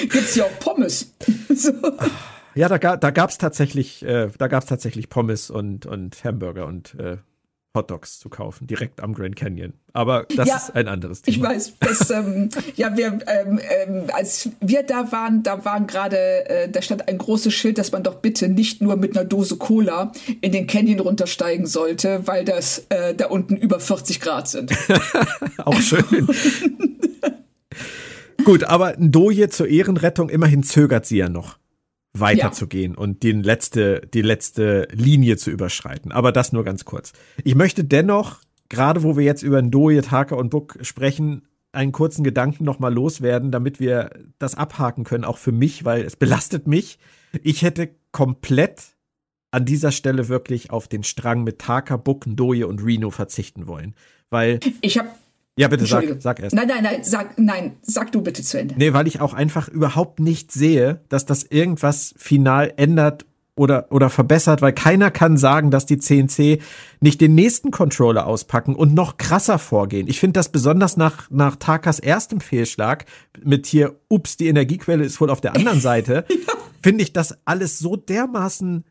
Gibt's ja auch Pommes. so. Ja, da, da gab es tatsächlich, äh, da gab's tatsächlich Pommes und, und Hamburger und äh, Hotdogs zu kaufen, direkt am Grand Canyon. Aber das ja, ist ein anderes Thema. Ich weiß, das, ähm, ja, wir, ähm, ähm, als wir da waren, da waren gerade, äh, da stand ein großes Schild, dass man doch bitte nicht nur mit einer Dose Cola in den Canyon runtersteigen sollte, weil das äh, da unten über 40 Grad sind. Auch schön. Gut, aber Doje zur Ehrenrettung, immerhin zögert sie ja noch weiterzugehen ja. und die letzte, die letzte Linie zu überschreiten. Aber das nur ganz kurz. Ich möchte dennoch, gerade wo wir jetzt über Ndoye, Taka und Buck sprechen, einen kurzen Gedanken nochmal loswerden, damit wir das abhaken können, auch für mich, weil es belastet mich. Ich hätte komplett an dieser Stelle wirklich auf den Strang mit Taka, Buck, Ndoye und Reno verzichten wollen. Weil. Ich habe ja, bitte sag, sag erst. Nein, nein, nein, sag, nein, sag du bitte zu Ende. Nee, weil ich auch einfach überhaupt nicht sehe, dass das irgendwas final ändert oder, oder verbessert, weil keiner kann sagen, dass die CNC nicht den nächsten Controller auspacken und noch krasser vorgehen. Ich finde das besonders nach, nach Takas erstem Fehlschlag mit hier, ups, die Energiequelle ist wohl auf der anderen Seite, ja. finde ich das alles so dermaßen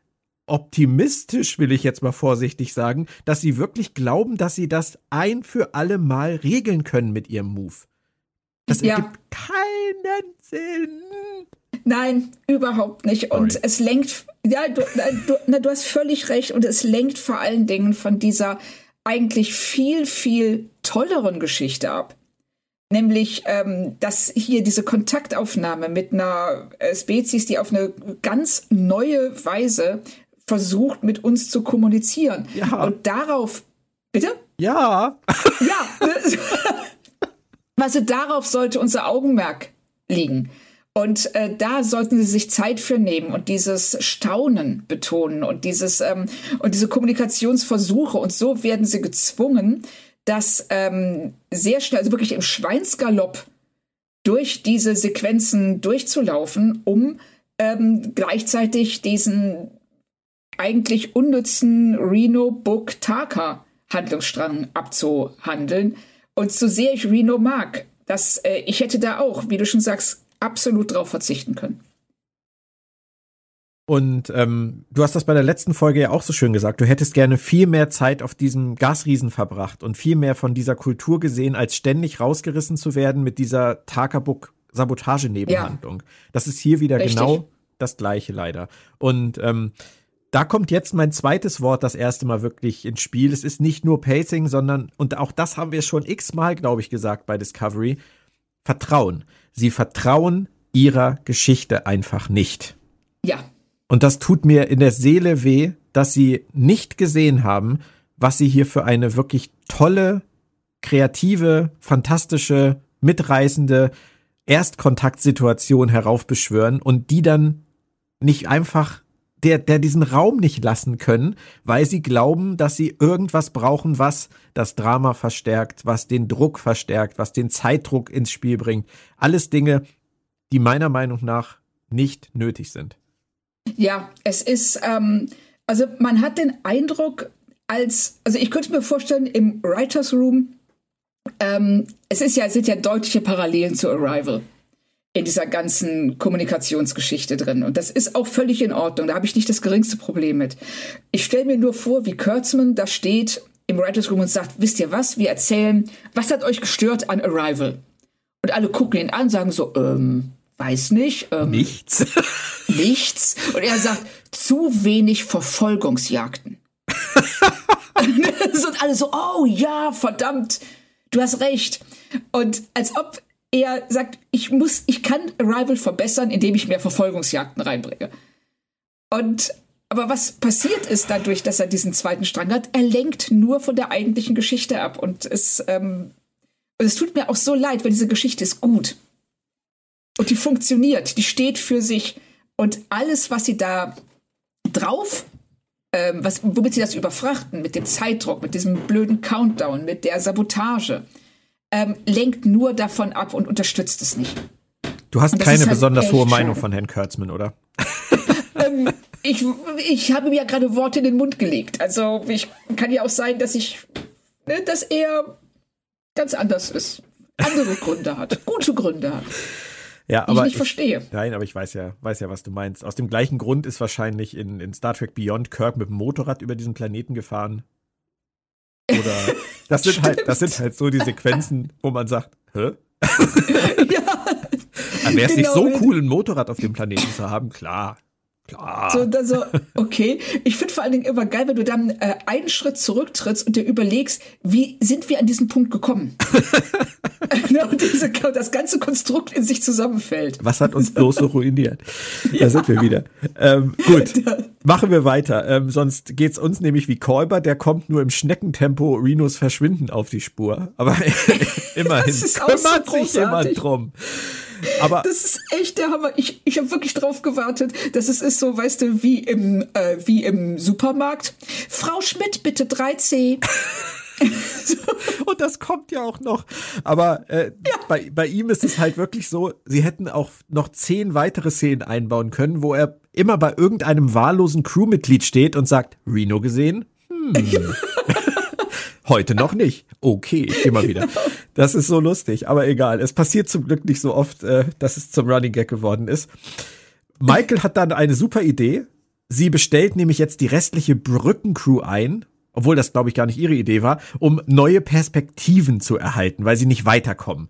optimistisch, will ich jetzt mal vorsichtig sagen, dass sie wirklich glauben, dass sie das ein für alle Mal regeln können mit ihrem Move. Das ja. ergibt keinen Sinn. Nein, überhaupt nicht. Und Sorry. es lenkt, ja, du, du, na, du hast völlig recht. Und es lenkt vor allen Dingen von dieser eigentlich viel, viel tolleren Geschichte ab. Nämlich, ähm, dass hier diese Kontaktaufnahme mit einer äh, Spezies, die auf eine ganz neue Weise versucht, mit uns zu kommunizieren. Ja. Und darauf, bitte? Ja. Ja. also darauf sollte unser Augenmerk liegen. Und äh, da sollten sie sich Zeit für nehmen und dieses Staunen betonen und dieses ähm, und diese Kommunikationsversuche. Und so werden sie gezwungen, das ähm, sehr schnell, also wirklich im Schweinsgalopp durch diese Sequenzen durchzulaufen, um ähm, gleichzeitig diesen eigentlich unnützen Reno Book Taka Handlungsstrang abzuhandeln. Und so sehr ich Reno mag, dass äh, ich hätte da auch, wie du schon sagst, absolut drauf verzichten können. Und ähm, du hast das bei der letzten Folge ja auch so schön gesagt. Du hättest gerne viel mehr Zeit auf diesem Gasriesen verbracht und viel mehr von dieser Kultur gesehen, als ständig rausgerissen zu werden mit dieser Takabuk Sabotage-Nebenhandlung. Ja. Das ist hier wieder Richtig. genau das Gleiche leider. Und ähm, da kommt jetzt mein zweites Wort das erste Mal wirklich ins Spiel. Es ist nicht nur Pacing, sondern, und auch das haben wir schon x-mal, glaube ich, gesagt bei Discovery, Vertrauen. Sie vertrauen ihrer Geschichte einfach nicht. Ja. Und das tut mir in der Seele weh, dass sie nicht gesehen haben, was sie hier für eine wirklich tolle, kreative, fantastische, mitreißende Erstkontaktsituation heraufbeschwören und die dann nicht einfach der, der diesen Raum nicht lassen können, weil sie glauben, dass sie irgendwas brauchen, was das Drama verstärkt, was den Druck verstärkt, was den Zeitdruck ins Spiel bringt. Alles Dinge, die meiner Meinung nach nicht nötig sind. Ja, es ist, ähm, also man hat den Eindruck, als, also ich könnte mir vorstellen, im Writers Room, ähm, es ist ja, es sind ja deutliche Parallelen zu Arrival in dieser ganzen Kommunikationsgeschichte drin. Und das ist auch völlig in Ordnung. Da habe ich nicht das geringste Problem mit. Ich stelle mir nur vor, wie Kurtzman da steht im Writers Room und sagt, wisst ihr was, wir erzählen, was hat euch gestört an Arrival? Und alle gucken ihn an, sagen so, ähm, weiß nicht. Ähm, nichts. nichts. Und er sagt, zu wenig Verfolgungsjagden. und alle so, oh ja, verdammt, du hast recht. Und als ob er sagt, ich muss, ich kann Arrival verbessern, indem ich mehr Verfolgungsjagden reinbringe. Und aber was passiert ist dadurch, dass er diesen zweiten Strang hat? Er lenkt nur von der eigentlichen Geschichte ab. Und es, ähm, es tut mir auch so leid, weil diese Geschichte ist gut. Und die funktioniert, die steht für sich. Und alles, was sie da drauf, ähm, was, womit sie das überfrachten, mit dem Zeitdruck, mit diesem blöden Countdown, mit der Sabotage, ähm, lenkt nur davon ab und unterstützt es nicht. Du hast keine halt besonders hohe Meinung von Herrn Kurtzman, oder? ähm, ich, ich habe mir ja gerade Worte in den Mund gelegt. Also ich kann ja auch sein, dass ich, ne, dass er ganz anders ist. Andere Gründe hat, gute Gründe hat. Ja, aber ich nicht verstehe. nein, aber ich weiß ja, weiß ja, was du meinst. Aus dem gleichen Grund ist wahrscheinlich in, in Star Trek Beyond Kirk mit dem Motorrad über diesen Planeten gefahren. Oder das sind halt, das sind halt so die Sequenzen, wo man sagt, hä? ja. Wäre es genau. nicht so cool, ein Motorrad auf dem Planeten zu haben? Klar. Klar. So, dann so, okay. Ich finde vor allen Dingen immer geil, wenn du dann äh, einen Schritt zurücktrittst und dir überlegst, wie sind wir an diesen Punkt gekommen? und diese, das ganze Konstrukt in sich zusammenfällt. Was hat uns bloß so ruiniert? Da ja. sind wir wieder. Ähm, gut, machen wir weiter. Ähm, sonst geht's uns nämlich wie Kolber, der kommt nur im Schneckentempo Renos Verschwinden auf die Spur. Aber immerhin kümmert so sich jemand drum. Aber das ist echt der Hammer. Ich, ich habe wirklich drauf gewartet, dass es ist so, weißt du, wie im, äh, wie im Supermarkt. Frau Schmidt, bitte 3C. Und das kommt ja auch noch. Aber äh, ja. bei, bei ihm ist es halt wirklich so, sie hätten auch noch zehn weitere Szenen einbauen können, wo er immer bei irgendeinem wahllosen Crewmitglied steht und sagt, Reno gesehen? Hm. Heute noch nicht. Okay, ich geh mal wieder. Das ist so lustig, aber egal. Es passiert zum Glück nicht so oft, äh, dass es zum Running Gag geworden ist. Michael hat dann eine super Idee. Sie bestellt nämlich jetzt die restliche Brückencrew ein, obwohl das glaube ich gar nicht ihre Idee war, um neue Perspektiven zu erhalten, weil sie nicht weiterkommen.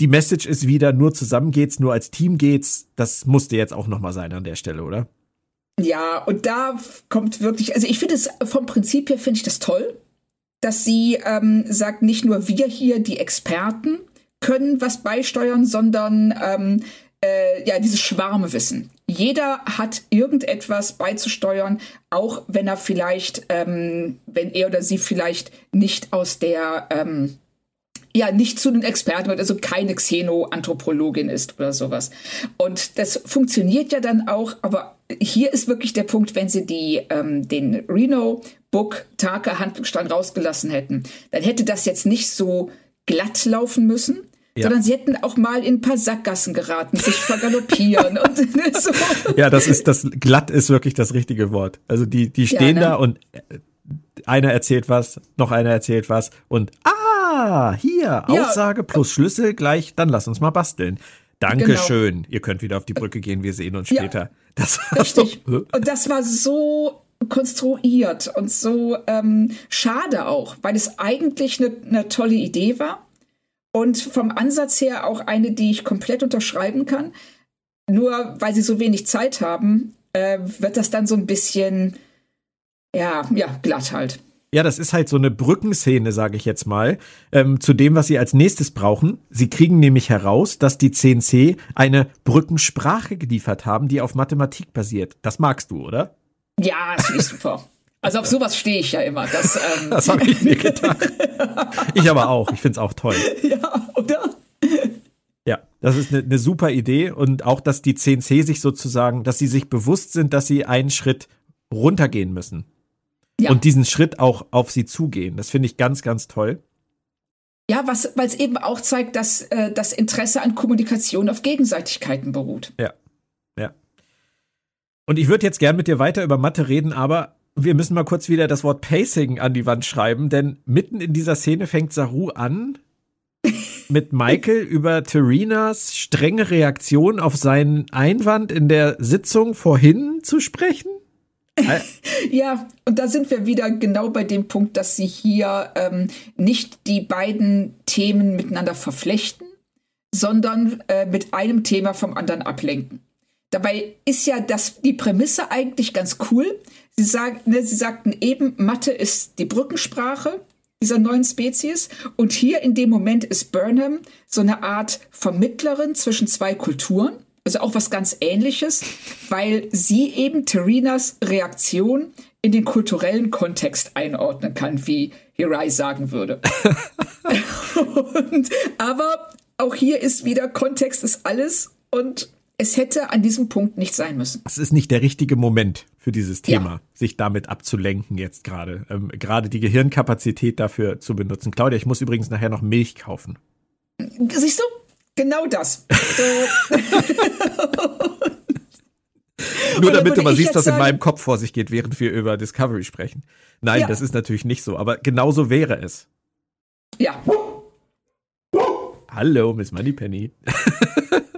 Die Message ist wieder, nur zusammen geht's, nur als Team geht's. Das musste jetzt auch nochmal sein an der Stelle, oder? Ja, und da kommt wirklich, also ich finde es vom Prinzip her finde ich das toll, dass sie ähm, sagt, nicht nur wir hier, die Experten, können was beisteuern, sondern ähm, äh, ja, dieses Schwarmwissen. Jeder hat irgendetwas beizusteuern, auch wenn er vielleicht, ähm, wenn er oder sie vielleicht nicht aus der ähm, ja nicht zu den Experten wird, also keine Xenoanthropologin ist oder sowas. Und das funktioniert ja dann auch, aber hier ist wirklich der Punkt, wenn sie die ähm, den Reno Book Taka Handlungsstand rausgelassen hätten, dann hätte das jetzt nicht so glatt laufen müssen. Ja. sondern sie hätten auch mal in ein paar Sackgassen geraten, sich vergaloppieren und ne, so. Ja, das ist das glatt ist wirklich das richtige Wort. Also die die stehen ja, ne? da und äh, einer erzählt was, noch einer erzählt was und ah, hier Aussage ja. plus Schlüssel gleich, dann lass uns mal basteln. Dankeschön. Genau. Ihr könnt wieder auf die Brücke gehen, wir sehen uns später. Das Richtig. So, und das war so konstruiert und so ähm, schade auch, weil es eigentlich eine ne tolle Idee war und vom Ansatz her auch eine, die ich komplett unterschreiben kann. Nur weil sie so wenig Zeit haben, äh, wird das dann so ein bisschen, Ja, ja, glatt halt. Ja, das ist halt so eine Brückenszene, sage ich jetzt mal, ähm, zu dem, was sie als nächstes brauchen. Sie kriegen nämlich heraus, dass die CNC eine Brückensprache geliefert haben, die auf Mathematik basiert. Das magst du, oder? Ja, das ist super. Also auf sowas stehe ich ja immer. Das, ähm das habe ich mir gedacht. Ich aber auch. Ich finde es auch toll. Ja, oder? Ja, das ist eine, eine super Idee und auch, dass die CNC sich sozusagen, dass sie sich bewusst sind, dass sie einen Schritt runtergehen müssen. Ja. Und diesen Schritt auch auf sie zugehen. Das finde ich ganz, ganz toll. Ja, was, weil es eben auch zeigt, dass äh, das Interesse an Kommunikation auf Gegenseitigkeiten beruht. Ja. Und ich würde jetzt gern mit dir weiter über Mathe reden, aber wir müssen mal kurz wieder das Wort Pacing an die Wand schreiben, denn mitten in dieser Szene fängt Saru an, mit Michael über Terinas strenge Reaktion auf seinen Einwand in der Sitzung vorhin zu sprechen. ja, und da sind wir wieder genau bei dem Punkt, dass sie hier ähm, nicht die beiden Themen miteinander verflechten, sondern äh, mit einem Thema vom anderen ablenken. Dabei ist ja das, die Prämisse eigentlich ganz cool. Sie, sag, ne, sie sagten eben, Mathe ist die Brückensprache dieser neuen Spezies. Und hier in dem Moment ist Burnham so eine Art Vermittlerin zwischen zwei Kulturen. Also auch was ganz ähnliches, weil sie eben Terinas Reaktion in den kulturellen Kontext einordnen kann, wie Hirai sagen würde. und, aber auch hier ist wieder Kontext ist alles und es hätte an diesem Punkt nicht sein müssen. Es ist nicht der richtige Moment für dieses Thema, ja. sich damit abzulenken jetzt gerade. Ähm, gerade die Gehirnkapazität dafür zu benutzen. Claudia, ich muss übrigens nachher noch Milch kaufen. Siehst du? Genau das. Nur damit du mal siehst, was in meinem Kopf vor sich geht, während wir über Discovery sprechen. Nein, ja. das ist natürlich nicht so, aber genauso wäre es. Ja. Hallo, Miss Moneypenny.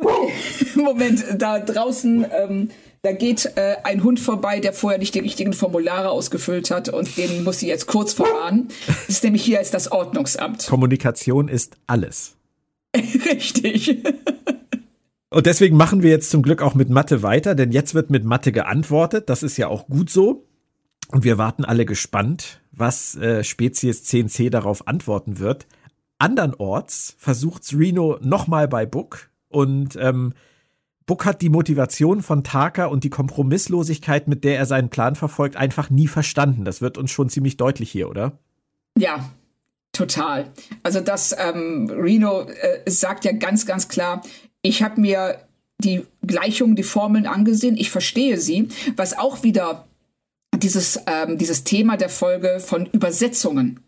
Moment, da draußen, ähm, da geht äh, ein Hund vorbei, der vorher nicht die richtigen Formulare ausgefüllt hat und den muss sie jetzt kurz verwarnen. Das ist nämlich hier ist das Ordnungsamt. Kommunikation ist alles. Richtig. Und deswegen machen wir jetzt zum Glück auch mit Mathe weiter, denn jetzt wird mit Mathe geantwortet. Das ist ja auch gut so. Und wir warten alle gespannt, was äh, Spezies CNC darauf antworten wird. Andernorts versucht Reno nochmal bei Book und ähm, Book hat die Motivation von Taka und die Kompromisslosigkeit, mit der er seinen Plan verfolgt, einfach nie verstanden. Das wird uns schon ziemlich deutlich hier, oder? Ja, total. Also das ähm, Reno äh, sagt ja ganz, ganz klar, ich habe mir die Gleichungen, die Formeln angesehen, ich verstehe sie, was auch wieder dieses, ähm, dieses Thema der Folge von Übersetzungen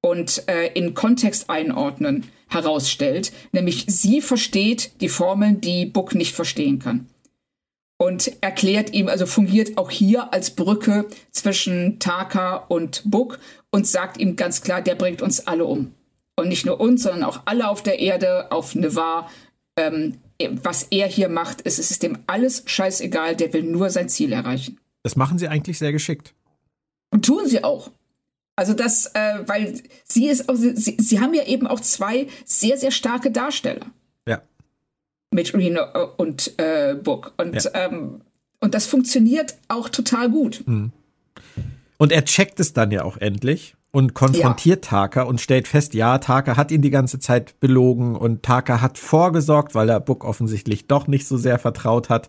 und äh, in Kontext einordnen herausstellt, nämlich sie versteht die Formeln, die Book nicht verstehen kann. Und erklärt ihm, also fungiert auch hier als Brücke zwischen Taka und Book und sagt ihm ganz klar, der bringt uns alle um. Und nicht nur uns, sondern auch alle auf der Erde, auf Nevar. Ähm, was er hier macht, ist, es ist dem alles scheißegal, der will nur sein Ziel erreichen. Das machen sie eigentlich sehr geschickt. Und tun sie auch. Also das, äh, weil sie ist, auch, sie, sie haben ja eben auch zwei sehr, sehr starke Darsteller. Ja. Mit Reno äh, und äh, Book. Und, ja. ähm, und das funktioniert auch total gut. Mhm. Und er checkt es dann ja auch endlich und konfrontiert ja. Taka und stellt fest, ja, Taka hat ihn die ganze Zeit belogen und Taka hat vorgesorgt, weil er Book offensichtlich doch nicht so sehr vertraut hat.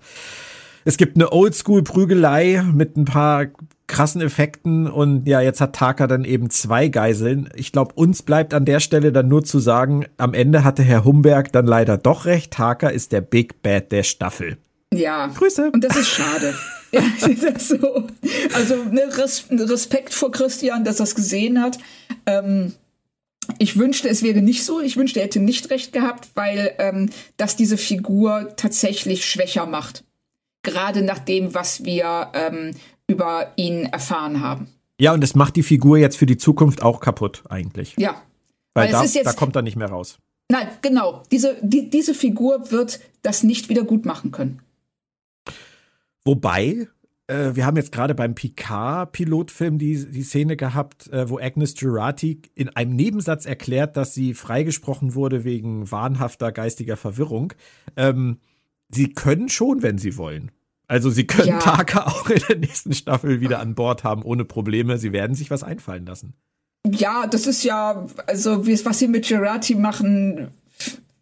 Es gibt eine Oldschool-Prügelei mit ein paar krassen Effekten und ja, jetzt hat Taka dann eben zwei Geiseln. Ich glaube, uns bleibt an der Stelle dann nur zu sagen, am Ende hatte Herr Humberg dann leider doch recht. Taka ist der Big Bad der Staffel. Ja. Grüße. Und das ist schade. ja, das so. Also ne, Respekt vor Christian, dass er es gesehen hat. Ähm, ich wünschte, es wäre nicht so. Ich wünschte, er hätte nicht recht gehabt, weil ähm, das diese Figur tatsächlich schwächer macht. Gerade nach dem, was wir ähm, über ihn erfahren haben. Ja, und es macht die Figur jetzt für die Zukunft auch kaputt, eigentlich. Ja. Weil, Weil da, jetzt, da kommt er nicht mehr raus. Nein, genau. Diese, die, diese Figur wird das nicht wieder gut machen können. Wobei, äh, wir haben jetzt gerade beim Picard-Pilotfilm die, die Szene gehabt, äh, wo Agnes Girardi in einem Nebensatz erklärt, dass sie freigesprochen wurde wegen wahnhafter geistiger Verwirrung. Ähm, sie können schon, wenn sie wollen. Also sie können ja. Taka auch in der nächsten Staffel wieder an Bord haben, ohne Probleme. Sie werden sich was einfallen lassen. Ja, das ist ja, also was sie mit Gerati machen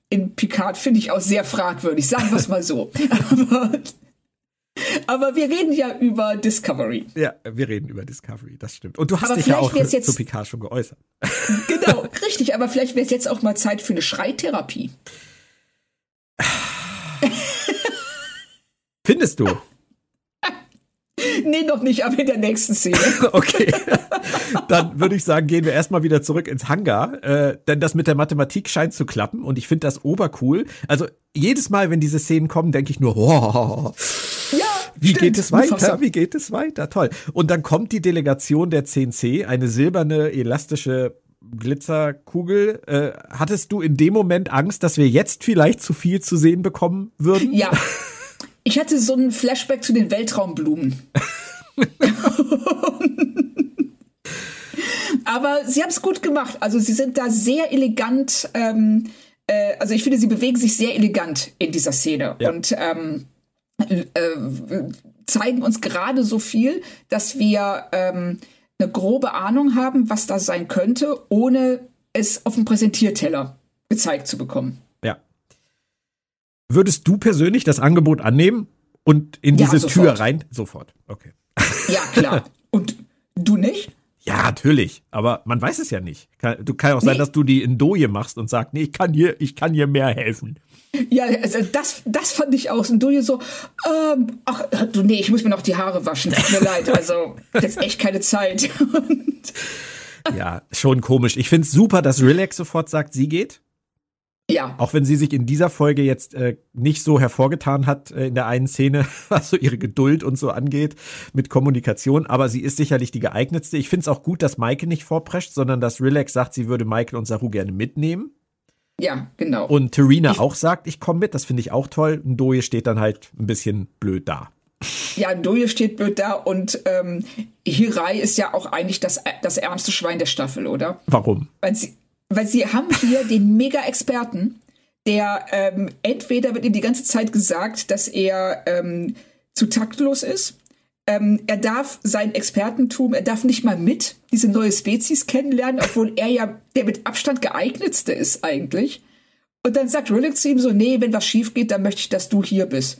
in Picard, finde ich auch sehr fragwürdig, sagen wir es mal so. aber, aber, wir reden ja über Discovery. Ja, wir reden über Discovery, das stimmt. Und du hast aber dich ja auch jetzt, zu Picard schon geäußert. Genau, richtig, aber vielleicht wäre es jetzt auch mal Zeit für eine Schreitherapie. Findest du? Nee, noch nicht, aber in der nächsten Szene. okay. Dann würde ich sagen, gehen wir erstmal wieder zurück ins Hangar. Äh, denn das mit der Mathematik scheint zu klappen und ich finde das obercool. Also jedes Mal, wenn diese Szenen kommen, denke ich nur, oh, ja, wie stimmt. geht es weiter? Wie geht es weiter? Toll. Und dann kommt die Delegation der CNC, eine silberne, elastische Glitzerkugel. Äh, hattest du in dem Moment Angst, dass wir jetzt vielleicht zu viel zu sehen bekommen würden? Ja. Ich hatte so einen Flashback zu den Weltraumblumen. Aber sie haben es gut gemacht. Also sie sind da sehr elegant. Ähm, äh, also ich finde, sie bewegen sich sehr elegant in dieser Szene ja. und ähm, äh, zeigen uns gerade so viel, dass wir ähm, eine grobe Ahnung haben, was das sein könnte, ohne es auf dem Präsentierteller gezeigt zu bekommen. Würdest du persönlich das Angebot annehmen und in diese ja, Tür rein? Sofort. Okay. Ja, klar. Und du nicht? Ja, natürlich. Aber man weiß es ja nicht. du kann auch sein, nee. dass du die in Doje machst und sagst, nee, ich kann hier, ich kann hier mehr helfen. Ja, also das, das fand ich auch. Und Doje so, ähm, ach, du, nee, ich muss mir noch die Haare waschen. Tut mir leid. Also, jetzt echt keine Zeit. ja, schon komisch. Ich finde es super, dass Relax sofort sagt, sie geht. Ja. Auch wenn sie sich in dieser Folge jetzt äh, nicht so hervorgetan hat äh, in der einen Szene, was so ihre Geduld und so angeht mit Kommunikation, aber sie ist sicherlich die geeignetste. Ich finde es auch gut, dass Maike nicht vorprescht, sondern dass Relax sagt, sie würde Michael und Saru gerne mitnehmen. Ja, genau. Und Terina ich, auch sagt, ich komme mit, das finde ich auch toll. Ndoye steht dann halt ein bisschen blöd da. Ja, Ndoye steht blöd da und ähm, Hirai ist ja auch eigentlich das, das ärmste Schwein der Staffel, oder? Warum? Weil sie, weil sie haben hier den Mega-Experten, der ähm, entweder wird ihm die ganze Zeit gesagt, dass er ähm, zu taktlos ist. Ähm, er darf sein Expertentum, er darf nicht mal mit diese neue Spezies kennenlernen, obwohl er ja der mit Abstand geeignetste ist eigentlich. Und dann sagt Rillick zu ihm so, nee, wenn was schief geht, dann möchte ich, dass du hier bist.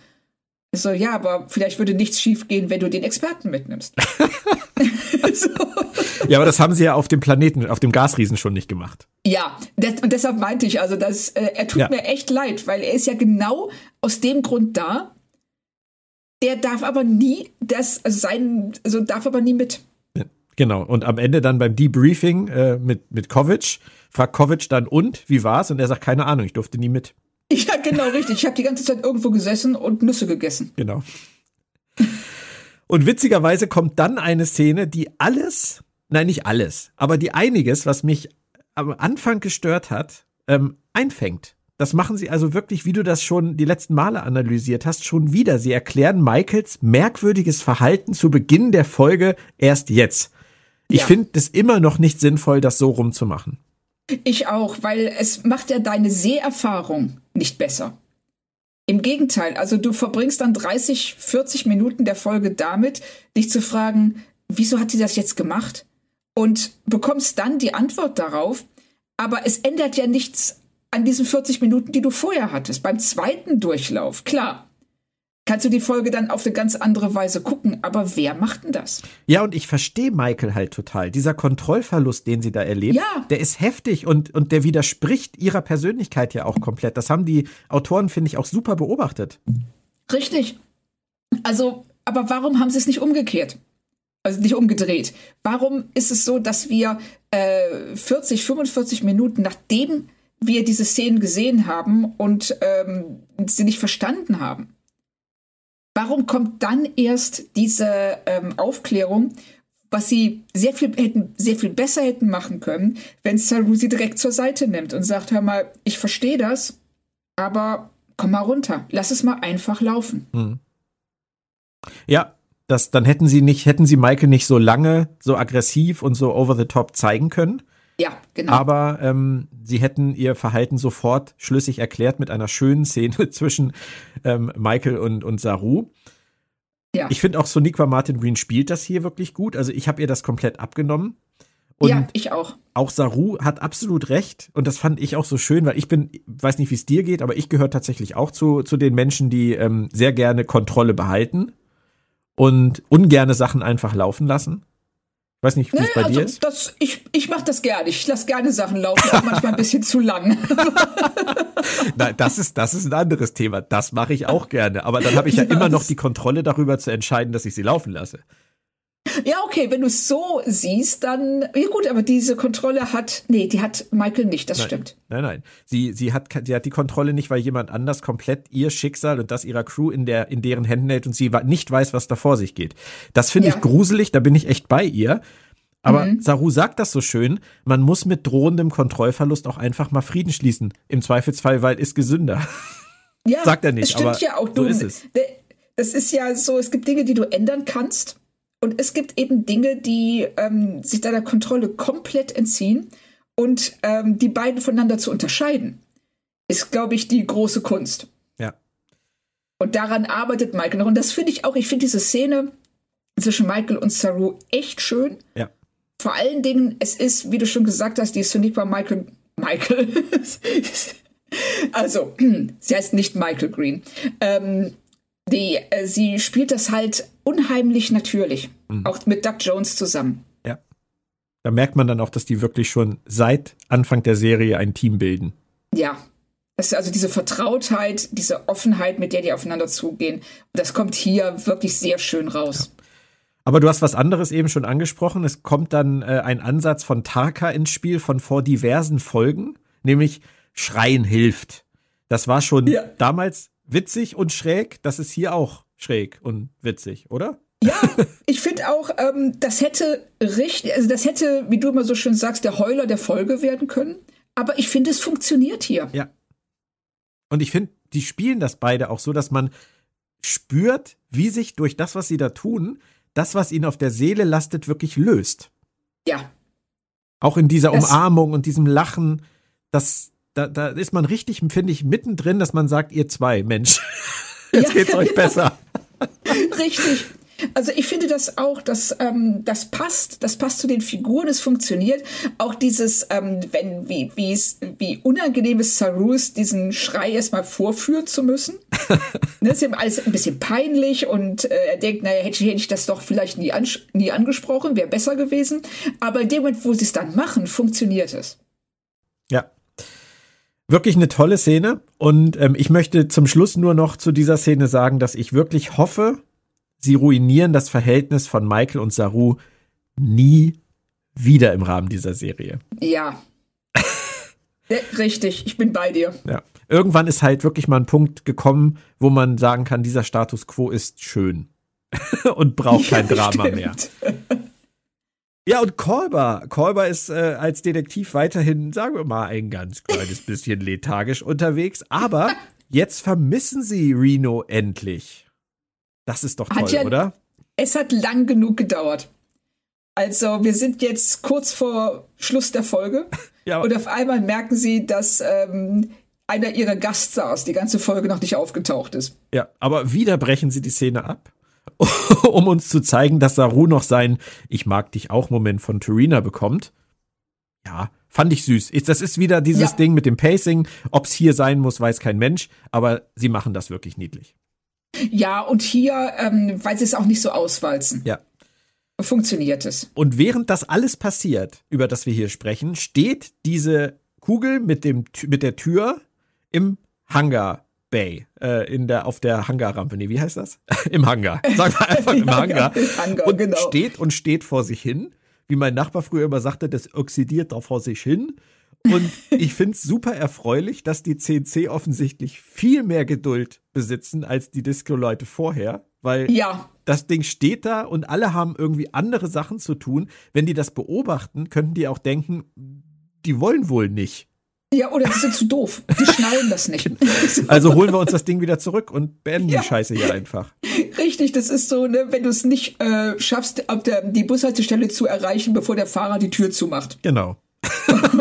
So, ja, aber vielleicht würde nichts schief gehen, wenn du den Experten mitnimmst. so. Ja, aber das haben sie ja auf dem Planeten, auf dem Gasriesen schon nicht gemacht. Ja, das, und deshalb meinte ich, also das, äh, er tut ja. mir echt leid, weil er ist ja genau aus dem Grund da. Der darf aber nie das, also sein, also darf aber nie mit. Genau. Und am Ende dann beim Debriefing äh, mit, mit Kovic, fragt Kovic dann und, wie war's? Und er sagt, keine Ahnung, ich durfte nie mit. Ja, genau, richtig. Ich habe die ganze Zeit irgendwo gesessen und Nüsse gegessen. Genau. Und witzigerweise kommt dann eine Szene, die alles, nein, nicht alles, aber die einiges, was mich am Anfang gestört hat, ähm, einfängt. Das machen sie also wirklich, wie du das schon die letzten Male analysiert hast, schon wieder. Sie erklären Michaels merkwürdiges Verhalten zu Beginn der Folge erst jetzt. Ich ja. finde es immer noch nicht sinnvoll, das so rumzumachen. Ich auch, weil es macht ja deine Seherfahrung nicht besser. Im Gegenteil, also du verbringst dann 30, 40 Minuten der Folge damit, dich zu fragen, wieso hat sie das jetzt gemacht? Und bekommst dann die Antwort darauf, aber es ändert ja nichts an diesen 40 Minuten, die du vorher hattest. Beim zweiten Durchlauf, klar, kannst du die Folge dann auf eine ganz andere Weise gucken. Aber wer macht denn das? Ja, und ich verstehe Michael halt total. Dieser Kontrollverlust, den sie da erlebt, ja. der ist heftig und, und der widerspricht ihrer Persönlichkeit ja auch komplett. Das haben die Autoren, finde ich, auch super beobachtet. Richtig. Also, aber warum haben sie es nicht umgekehrt? Also nicht umgedreht. Warum ist es so, dass wir äh, 40, 45 Minuten nachdem wir diese Szenen gesehen haben und ähm, sie nicht verstanden haben, Warum kommt dann erst diese ähm, Aufklärung, was sie sehr viel hätten, sehr viel besser hätten machen können, wenn Saru sie direkt zur Seite nimmt und sagt, hör mal, ich verstehe das, aber komm mal runter, lass es mal einfach laufen. Hm. Ja, das, dann hätten sie nicht, hätten sie Michael nicht so lange, so aggressiv und so over the top zeigen können. Genau. Aber ähm, sie hätten ihr Verhalten sofort schlüssig erklärt mit einer schönen Szene zwischen ähm, Michael und, und Saru. Ja. Ich finde auch Soniqua Martin Green spielt das hier wirklich gut. Also ich habe ihr das komplett abgenommen. Und ja, ich auch. Auch Saru hat absolut recht. Und das fand ich auch so schön, weil ich bin, weiß nicht, wie es dir geht, aber ich gehöre tatsächlich auch zu, zu den Menschen, die ähm, sehr gerne Kontrolle behalten und ungerne Sachen einfach laufen lassen. Ich weiß nicht, wie es bei also dir ist. Das, ich ich mache das gerne. Ich lasse gerne Sachen laufen, auch manchmal ein bisschen zu lang. Nein, das ist, das ist ein anderes Thema. Das mache ich auch gerne. Aber dann habe ich ja immer noch die Kontrolle darüber zu entscheiden, dass ich sie laufen lasse. Ja, okay, wenn du es so siehst, dann, ja gut, aber diese Kontrolle hat, nee, die hat Michael nicht, das nein, stimmt. Nein, nein. Sie, sie, hat, sie hat die Kontrolle nicht, weil jemand anders komplett ihr Schicksal und das ihrer Crew in, der, in deren Händen hält und sie nicht weiß, was da vor sich geht. Das finde ja. ich gruselig, da bin ich echt bei ihr. Aber mhm. Saru sagt das so schön, man muss mit drohendem Kontrollverlust auch einfach mal Frieden schließen. Im Zweifelsfall, weil ist gesünder. Ja, sagt er nicht, stimmt aber ja auch. Du, so ist es. Das ist ja so, es gibt Dinge, die du ändern kannst und es gibt eben Dinge, die ähm, sich deiner Kontrolle komplett entziehen. Und ähm, die beiden voneinander zu unterscheiden, ist, glaube ich, die große Kunst. Ja. Und daran arbeitet Michael noch. Und das finde ich auch, ich finde diese Szene zwischen Michael und Saru echt schön. Ja. Vor allen Dingen, es ist, wie du schon gesagt hast, die Soniqua Michael. Michael. also, sie heißt nicht Michael Green. Ähm, die, äh, sie spielt das halt unheimlich natürlich. Mhm. Auch mit Doug Jones zusammen. Ja. Da merkt man dann auch, dass die wirklich schon seit Anfang der Serie ein Team bilden. Ja. Das also diese Vertrautheit, diese Offenheit, mit der die aufeinander zugehen, das kommt hier wirklich sehr schön raus. Ja. Aber du hast was anderes eben schon angesprochen. Es kommt dann äh, ein Ansatz von Tarka ins Spiel von vor diversen Folgen, nämlich Schreien hilft. Das war schon ja. damals witzig und schräg, das ist hier auch schräg und witzig, oder? Ja, ich finde auch, ähm, das hätte richtig, also das hätte, wie du immer so schön sagst, der Heuler der Folge werden können. Aber ich finde, es funktioniert hier. Ja. Und ich finde, die spielen das beide auch so, dass man spürt, wie sich durch das, was sie da tun, das, was ihnen auf der Seele lastet, wirklich löst. Ja. Auch in dieser das Umarmung und diesem Lachen, das, da, da ist man richtig, finde ich, mittendrin, dass man sagt, ihr zwei, Mensch, jetzt ja, geht's euch besser. Richtig. Also ich finde das auch, dass ähm, das passt, das passt zu den Figuren, es funktioniert. Auch dieses, ähm, wenn wie wie es wie unangenehm ist Sarus diesen Schrei erstmal vorführen zu müssen. ne, ist ihm alles ein bisschen peinlich und äh, er denkt, naja, hätte, hätte ich das doch vielleicht nie, an, nie angesprochen, wäre besser gewesen. Aber in dem Moment, wo sie es dann machen, funktioniert es. Wirklich eine tolle Szene. Und ähm, ich möchte zum Schluss nur noch zu dieser Szene sagen, dass ich wirklich hoffe, sie ruinieren das Verhältnis von Michael und Saru nie wieder im Rahmen dieser Serie. Ja. Richtig, ich bin bei dir. Ja. Irgendwann ist halt wirklich mal ein Punkt gekommen, wo man sagen kann, dieser Status quo ist schön und braucht kein ja, Drama stimmt. mehr. Ja, und Kolber. Kolber ist äh, als Detektiv weiterhin, sagen wir mal, ein ganz kleines bisschen lethargisch unterwegs. Aber jetzt vermissen sie Reno endlich. Das ist doch toll, ja, oder? Es hat lang genug gedauert. Also, wir sind jetzt kurz vor Schluss der Folge. ja, und auf einmal merken sie, dass ähm, einer ihrer Gaststars die ganze Folge noch nicht aufgetaucht ist. Ja, aber wieder brechen sie die Szene ab. um uns zu zeigen, dass Saru noch sein Ich mag dich auch Moment von Turina bekommt. Ja, fand ich süß. Das ist wieder dieses ja. Ding mit dem Pacing. Ob's hier sein muss, weiß kein Mensch, aber sie machen das wirklich niedlich. Ja, und hier, ähm, weil sie es auch nicht so auswalzen. Ja. Funktioniert es. Und während das alles passiert, über das wir hier sprechen, steht diese Kugel mit, dem, mit der Tür im Hangar Bay, äh, in der, auf der Hangarrampe. Nee, wie heißt das? Im Hangar. Sagen wir einfach im Hangar. Hangar und genau. steht und steht vor sich hin. Wie mein Nachbar früher immer sagte, das oxidiert da vor sich hin. Und ich finde es super erfreulich, dass die CNC offensichtlich viel mehr Geduld besitzen als die Disco-Leute vorher. Weil ja. das Ding steht da und alle haben irgendwie andere Sachen zu tun. Wenn die das beobachten, könnten die auch denken, die wollen wohl nicht. Ja, oder die sind zu doof. Die schnallen das nicht. Also holen wir uns das Ding wieder zurück und beenden ja. die Scheiße hier einfach. Richtig, das ist so, ne, wenn du es nicht äh, schaffst, ab der, die Bushaltestelle zu erreichen, bevor der Fahrer die Tür zumacht. Genau.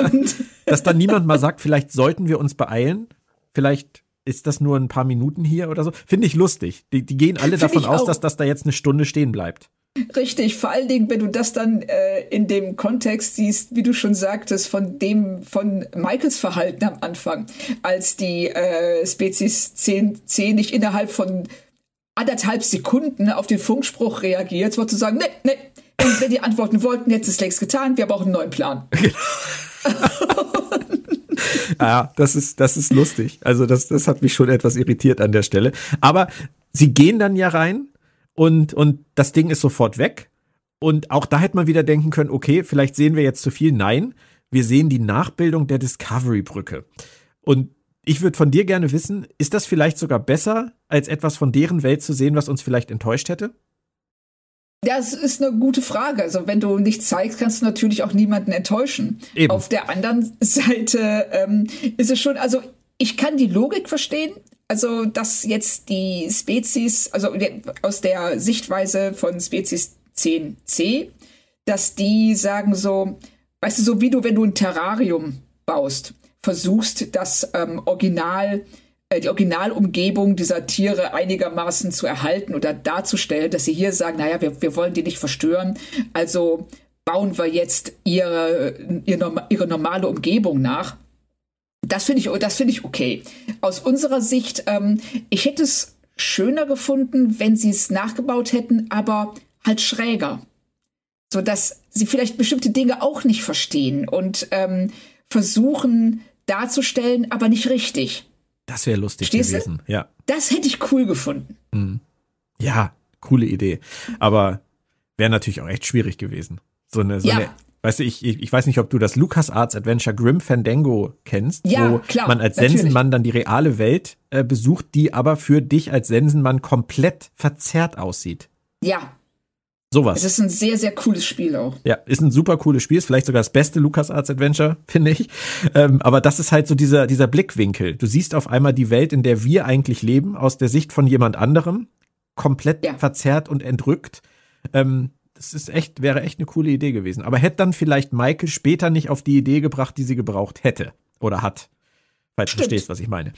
Dass dann niemand mal sagt, vielleicht sollten wir uns beeilen. Vielleicht ist das nur ein paar Minuten hier oder so? Finde ich lustig. Die, die gehen alle davon aus, dass das da jetzt eine Stunde stehen bleibt. Richtig, vor allen Dingen, wenn du das dann äh, in dem Kontext siehst, wie du schon sagtest, von dem, von Michaels Verhalten am Anfang, als die äh, Spezies 10, 10 nicht innerhalb von anderthalb Sekunden auf den Funkspruch reagiert, so zu sagen, nee, nee, wenn, wenn die antworten wollten, hätten sie es längst getan, wir brauchen einen neuen Plan. ja, das ist, das ist lustig. Also das, das hat mich schon etwas irritiert an der Stelle. Aber sie gehen dann ja rein und, und das Ding ist sofort weg. Und auch da hätte man wieder denken können, okay, vielleicht sehen wir jetzt zu viel. Nein, wir sehen die Nachbildung der Discovery-Brücke. Und ich würde von dir gerne wissen, ist das vielleicht sogar besser, als etwas von deren Welt zu sehen, was uns vielleicht enttäuscht hätte? Das ist eine gute Frage. Also wenn du nichts zeigst, kannst du natürlich auch niemanden enttäuschen. Eben. Auf der anderen Seite ähm, ist es schon, also ich kann die Logik verstehen. Also, dass jetzt die Spezies, also aus der Sichtweise von Spezies 10c, dass die sagen so, weißt du, so wie du, wenn du ein Terrarium baust, versuchst, das ähm, Original, äh, die Originalumgebung dieser Tiere einigermaßen zu erhalten oder darzustellen, dass sie hier sagen, naja, wir, wir wollen die nicht verstören, also bauen wir jetzt ihre, ihre, ihre normale Umgebung nach. Das finde ich, das finde ich okay. Aus unserer Sicht, ähm, ich hätte es schöner gefunden, wenn sie es nachgebaut hätten, aber halt schräger. So dass sie vielleicht bestimmte Dinge auch nicht verstehen und ähm, versuchen darzustellen, aber nicht richtig. Das wäre lustig Stehst gewesen, du? ja. Das hätte ich cool gefunden. Mhm. Ja, coole Idee. Aber wäre natürlich auch echt schwierig gewesen. So eine, so ja. eine Weißt du, ich, ich weiß nicht, ob du das LucasArts Adventure Grim Fandango kennst, ja, wo klar, man als natürlich. Sensenmann dann die reale Welt äh, besucht, die aber für dich als Sensenmann komplett verzerrt aussieht. Ja. Sowas. Es ist ein sehr, sehr cooles Spiel auch. Ja, ist ein super cooles Spiel, ist vielleicht sogar das beste LucasArts Adventure, finde ich. Ähm, aber das ist halt so dieser, dieser Blickwinkel. Du siehst auf einmal die Welt, in der wir eigentlich leben, aus der Sicht von jemand anderem, komplett ja. verzerrt und entrückt. Ähm, das ist echt, wäre echt eine coole Idee gewesen. Aber hätte dann vielleicht Michael später nicht auf die Idee gebracht, die sie gebraucht hätte oder hat. Falls du verstehst, was ich meine.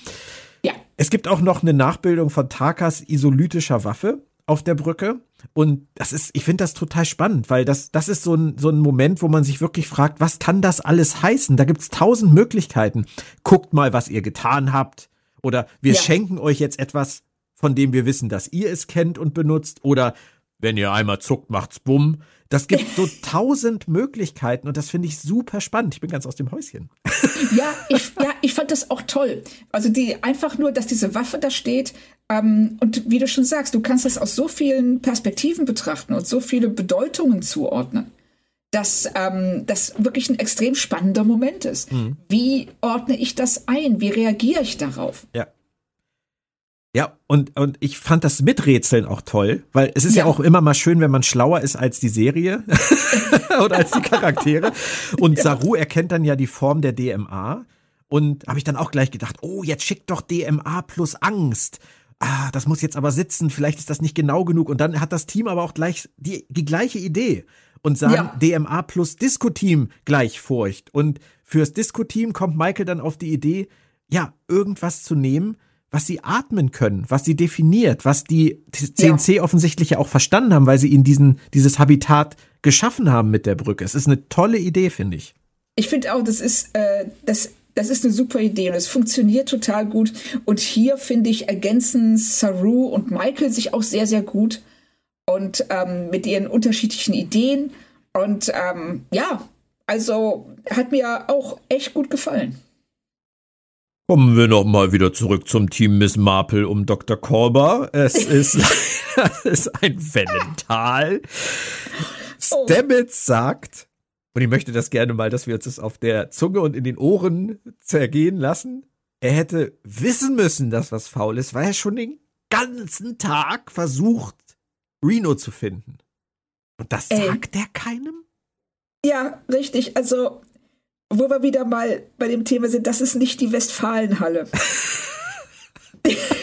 Ja. Es gibt auch noch eine Nachbildung von Tarkas isolytischer Waffe auf der Brücke. Und das ist, ich finde das total spannend, weil das, das ist so ein, so ein Moment, wo man sich wirklich fragt, was kann das alles heißen? Da gibt's tausend Möglichkeiten. Guckt mal, was ihr getan habt. Oder wir ja. schenken euch jetzt etwas, von dem wir wissen, dass ihr es kennt und benutzt. Oder wenn ihr einmal zuckt, macht's bumm. Das gibt so tausend Möglichkeiten und das finde ich super spannend. Ich bin ganz aus dem Häuschen. Ja, ich, ja, ich fand das auch toll. Also die einfach nur, dass diese Waffe da steht ähm, und wie du schon sagst, du kannst das aus so vielen Perspektiven betrachten und so viele Bedeutungen zuordnen, dass ähm, das wirklich ein extrem spannender Moment ist. Mhm. Wie ordne ich das ein? Wie reagiere ich darauf? Ja. Ja, und, und ich fand das Miträtseln auch toll, weil es ist ja. ja auch immer mal schön, wenn man schlauer ist als die Serie oder als die Charaktere. Und ja. Saru erkennt dann ja die Form der DMA. Und habe ich dann auch gleich gedacht, oh, jetzt schickt doch DMA plus Angst. Ah, das muss jetzt aber sitzen, vielleicht ist das nicht genau genug. Und dann hat das Team aber auch gleich die, die gleiche Idee und sagen ja. DMA plus Disco-Team gleich Furcht. Und fürs Disco-Team kommt Michael dann auf die Idee, ja, irgendwas zu nehmen, was sie atmen können, was sie definiert, was die CNC ja. offensichtlich ja auch verstanden haben, weil sie ihnen diesen, dieses Habitat geschaffen haben mit der Brücke. Es ist eine tolle Idee, finde ich. Ich finde auch, das ist, äh, das, das ist eine super Idee und es funktioniert total gut. Und hier, finde ich, ergänzen Saru und Michael sich auch sehr, sehr gut und ähm, mit ihren unterschiedlichen Ideen. Und ähm, ja, also hat mir auch echt gut gefallen. Kommen wir noch mal wieder zurück zum Team Miss Marple um Dr. Korber. Es ist, es ist ein Wellental. Stamets sagt, und ich möchte das gerne mal, dass wir uns das auf der Zunge und in den Ohren zergehen lassen. Er hätte wissen müssen, dass was faul ist, weil er schon den ganzen Tag versucht, Reno zu finden. Und das sagt er keinem? Ja, richtig. Also wo wir wieder mal bei dem Thema sind, das ist nicht die Westfalenhalle.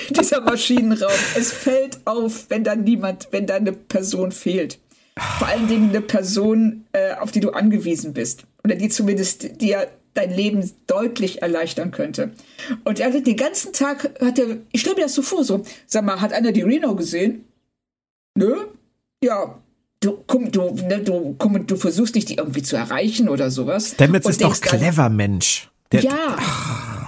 Dieser Maschinenraum. Es fällt auf, wenn da niemand, wenn da eine Person fehlt. Vor allen Dingen eine Person, äh, auf die du angewiesen bist. Oder die zumindest dir dein Leben deutlich erleichtern könnte. Und er hat den ganzen Tag, hat er, ich stelle mir das so vor, so, sag mal, hat einer die Reno gesehen? Nö? Ja, du, komm, du, ne, du, komm, du versuchst dich die irgendwie zu erreichen oder sowas. Stamets ist doch clever, dann, Mensch. Der, ja,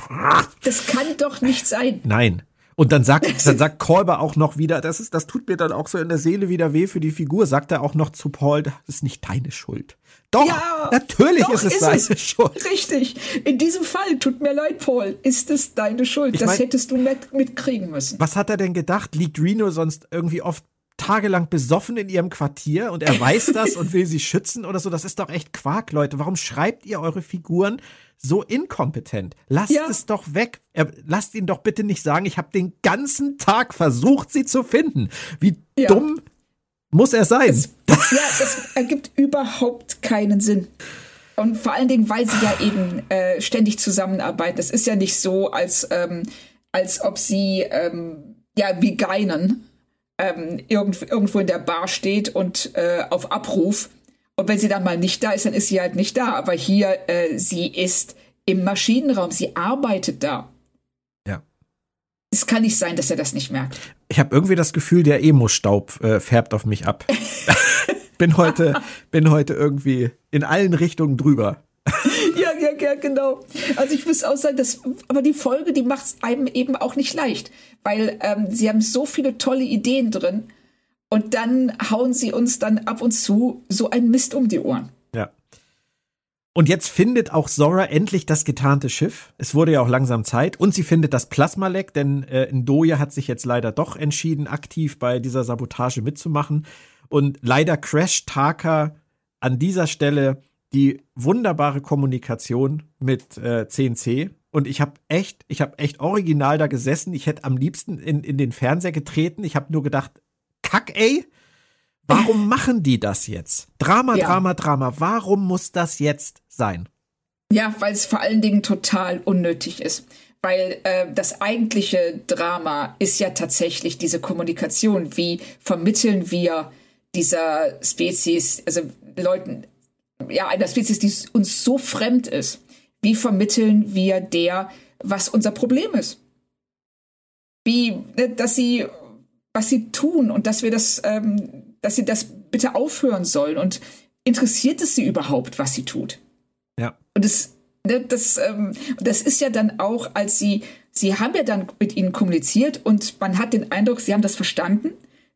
ach, das kann doch nicht sein. Nein. Und dann sagt, dann sagt Kolber auch noch wieder, das ist, das tut mir dann auch so in der Seele wieder weh für die Figur, sagt er auch noch zu Paul, das ist nicht deine Schuld. Doch, ja, natürlich doch ist es ist seine es. Schuld. Richtig. In diesem Fall, tut mir leid, Paul, ist es deine Schuld. Ich das mein, hättest du mit, mitkriegen müssen. Was hat er denn gedacht? Liegt Reno sonst irgendwie oft tagelang besoffen in ihrem Quartier und er weiß das und will sie schützen oder so? Das ist doch echt Quark, Leute. Warum schreibt ihr eure Figuren so inkompetent. Lasst ja. es doch weg. Lasst ihn doch bitte nicht sagen, ich habe den ganzen Tag versucht, sie zu finden. Wie ja. dumm muss er sein? Das, ja, das ergibt überhaupt keinen Sinn. Und vor allen Dingen, weil sie ja eben äh, ständig zusammenarbeiten. Es ist ja nicht so, als, ähm, als ob sie ähm, ja wie Geinen ähm, irgend, irgendwo in der Bar steht und äh, auf Abruf und wenn sie dann mal nicht da ist, dann ist sie halt nicht da. Aber hier, äh, sie ist im Maschinenraum, sie arbeitet da. Ja. Es kann nicht sein, dass er das nicht merkt. Ich habe irgendwie das Gefühl, der Emo-Staub äh, färbt auf mich ab. bin heute, bin heute irgendwie in allen Richtungen drüber. ja, genau. Also ich muss auch sagen, dass, aber die Folge, die macht es einem eben auch nicht leicht, weil ähm, sie haben so viele tolle Ideen drin und dann hauen sie uns dann ab und zu so ein Mist um die Ohren. Ja. Und jetzt findet auch Zora endlich das getarnte Schiff. Es wurde ja auch langsam Zeit. Und sie findet das Plasmaleck, denn äh, Ndoye hat sich jetzt leider doch entschieden, aktiv bei dieser Sabotage mitzumachen. Und leider crasht Taka an dieser Stelle die wunderbare Kommunikation mit äh, CNC. Und ich habe echt, ich habe echt original da gesessen. Ich hätte am liebsten in, in den Fernseher getreten. Ich habe nur gedacht, Kack, ey. Warum machen die das jetzt? Drama, ja. Drama, Drama. Warum muss das jetzt sein? Ja, weil es vor allen Dingen total unnötig ist. Weil äh, das eigentliche Drama ist ja tatsächlich diese Kommunikation. Wie vermitteln wir dieser Spezies, also Leuten, ja, einer Spezies, die uns so fremd ist, wie vermitteln wir der, was unser Problem ist? Wie, ne, dass sie was sie tun und dass wir das, ähm, dass sie das bitte aufhören sollen. Und interessiert es sie überhaupt, was sie tut? Ja. Und das, ne, das, ähm, das ist ja dann auch, als sie, sie haben ja dann mit ihnen kommuniziert und man hat den Eindruck, sie haben das verstanden,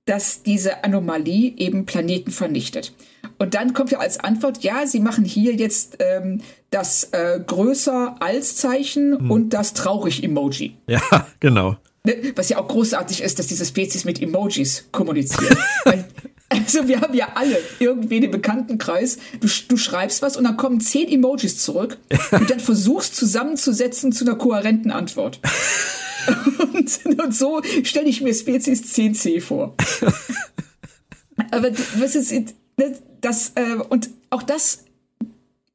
dass diese Anomalie eben Planeten vernichtet. Und dann kommt ja als Antwort, ja, sie machen hier jetzt ähm, das äh, größer als Zeichen hm. und das traurig Emoji. Ja, genau. Ne, was ja auch großartig ist, dass diese Spezies mit Emojis kommunizieren. also wir haben ja alle irgendwie den Bekanntenkreis. Du, du schreibst was und dann kommen zehn Emojis zurück und dann versuchst zusammenzusetzen zu einer kohärenten Antwort. Und, und so stelle ich mir Spezies 10c vor. Aber was ist ne, das äh, und auch das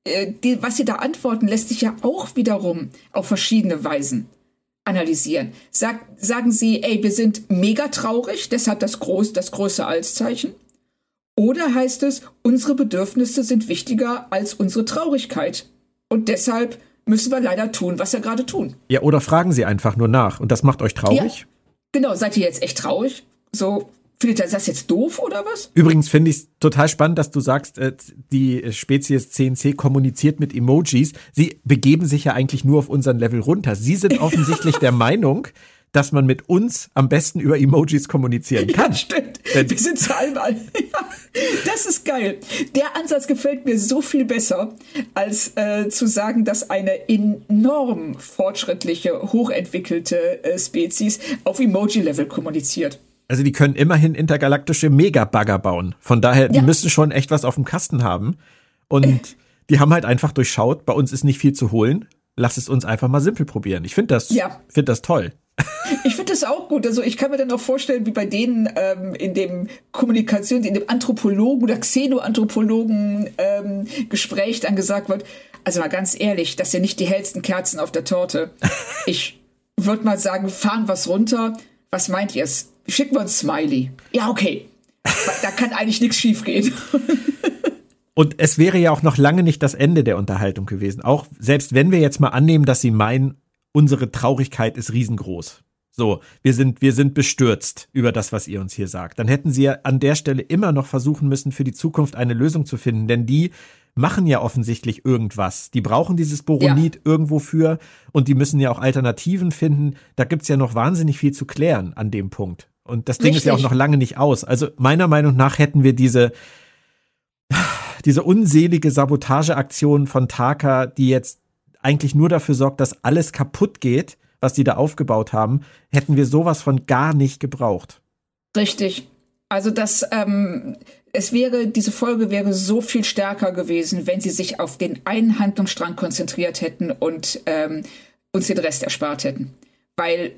äh, die, was sie da antworten, lässt sich ja auch wiederum auf verschiedene Weisen analysieren. Sag, sagen Sie, ey, wir sind mega traurig, deshalb das, groß, das große Alszeichen? Oder heißt es, unsere Bedürfnisse sind wichtiger als unsere Traurigkeit? Und deshalb müssen wir leider tun, was wir gerade tun. Ja, oder fragen Sie einfach nur nach. Und das macht euch traurig? Ja, genau, seid ihr jetzt echt traurig? So, Findet er das jetzt doof oder was? Übrigens finde ich es total spannend, dass du sagst, äh, die Spezies CNC kommuniziert mit Emojis. Sie begeben sich ja eigentlich nur auf unseren Level runter. Sie sind offensichtlich der Meinung, dass man mit uns am besten über Emojis kommunizieren kann. Ja, stimmt. Wir sind zu allem. Ja, das ist geil. Der Ansatz gefällt mir so viel besser, als äh, zu sagen, dass eine enorm fortschrittliche, hochentwickelte äh, Spezies auf Emoji-Level kommuniziert. Also die können immerhin intergalaktische Megabagger bauen. Von daher, ja. die müssen schon echt was auf dem Kasten haben. Und die haben halt einfach durchschaut, bei uns ist nicht viel zu holen. Lass es uns einfach mal simpel probieren. Ich finde das, ja. finde das toll. Ich finde das auch gut. Also ich kann mir dann auch vorstellen, wie bei denen ähm, in dem Kommunikation, in dem Anthropologen oder Xenoanthropologen ähm, Gespräch dann gesagt wird, also mal ganz ehrlich, das sind nicht die hellsten Kerzen auf der Torte. Ich würde mal sagen, fahren was runter. Was meint ihr? Schicken wir uns Smiley. Ja, okay. Da kann eigentlich nichts schiefgehen. Und es wäre ja auch noch lange nicht das Ende der Unterhaltung gewesen. Auch selbst wenn wir jetzt mal annehmen, dass sie meinen, unsere Traurigkeit ist riesengroß. So, wir sind, wir sind bestürzt über das, was ihr uns hier sagt. Dann hätten sie ja an der Stelle immer noch versuchen müssen, für die Zukunft eine Lösung zu finden, denn die machen ja offensichtlich irgendwas. Die brauchen dieses Boronit ja. irgendwo für und die müssen ja auch Alternativen finden. Da gibt's ja noch wahnsinnig viel zu klären an dem Punkt. Und das Ding Richtig. ist ja auch noch lange nicht aus. Also meiner Meinung nach hätten wir diese, diese unselige Sabotageaktion von Taka, die jetzt eigentlich nur dafür sorgt, dass alles kaputt geht, was die da aufgebaut haben, hätten wir sowas von gar nicht gebraucht. Richtig. Also das, ähm, es wäre, diese Folge wäre so viel stärker gewesen, wenn sie sich auf den einen Handlungsstrang konzentriert hätten und ähm, uns den Rest erspart hätten. Weil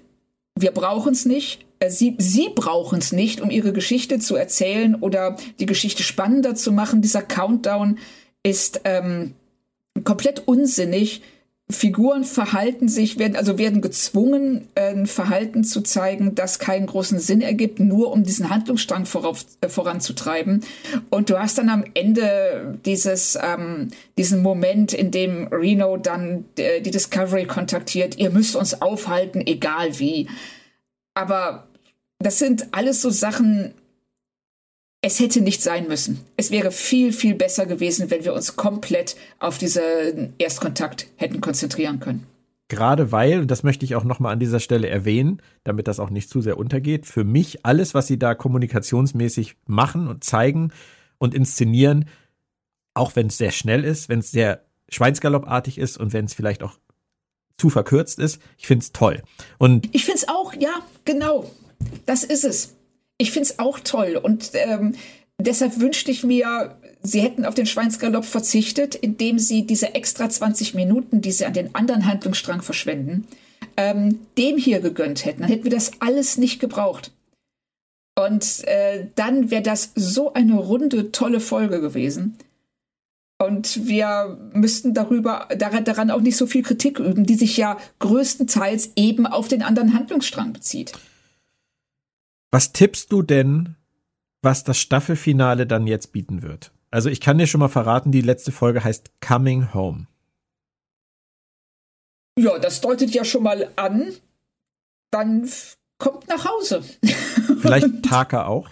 wir brauchen es nicht. Äh, sie, sie brauchen es nicht, um ihre Geschichte zu erzählen oder die Geschichte spannender zu machen. Dieser Countdown ist ähm, komplett unsinnig. Figuren verhalten sich, werden, also werden gezwungen, ein Verhalten zu zeigen, das keinen großen Sinn ergibt, nur um diesen Handlungsstrang vorauf, äh, voranzutreiben. Und du hast dann am Ende dieses, ähm, diesen Moment, in dem Reno dann äh, die Discovery kontaktiert, ihr müsst uns aufhalten, egal wie. Aber das sind alles so Sachen, es hätte nicht sein müssen. Es wäre viel, viel besser gewesen, wenn wir uns komplett auf diesen Erstkontakt hätten konzentrieren können. Gerade weil, und das möchte ich auch nochmal an dieser Stelle erwähnen, damit das auch nicht zu sehr untergeht, für mich alles, was sie da kommunikationsmäßig machen und zeigen und inszenieren, auch wenn es sehr schnell ist, wenn es sehr schweinsgaloppartig ist und wenn es vielleicht auch zu verkürzt ist, ich finde es toll. Und ich finde es auch, ja, genau. Das ist es ich finde es auch toll und ähm, deshalb wünschte ich mir, sie hätten auf den Schweinsgalopp verzichtet, indem sie diese extra 20 Minuten, die sie an den anderen Handlungsstrang verschwenden, ähm, dem hier gegönnt hätten. Dann hätten wir das alles nicht gebraucht. Und äh, dann wäre das so eine runde, tolle Folge gewesen. Und wir müssten darüber, daran, daran auch nicht so viel Kritik üben, die sich ja größtenteils eben auf den anderen Handlungsstrang bezieht. Was tippst du denn, was das Staffelfinale dann jetzt bieten wird? Also ich kann dir schon mal verraten, die letzte Folge heißt Coming Home. Ja, das deutet ja schon mal an. Dann kommt nach Hause. Vielleicht Taka auch?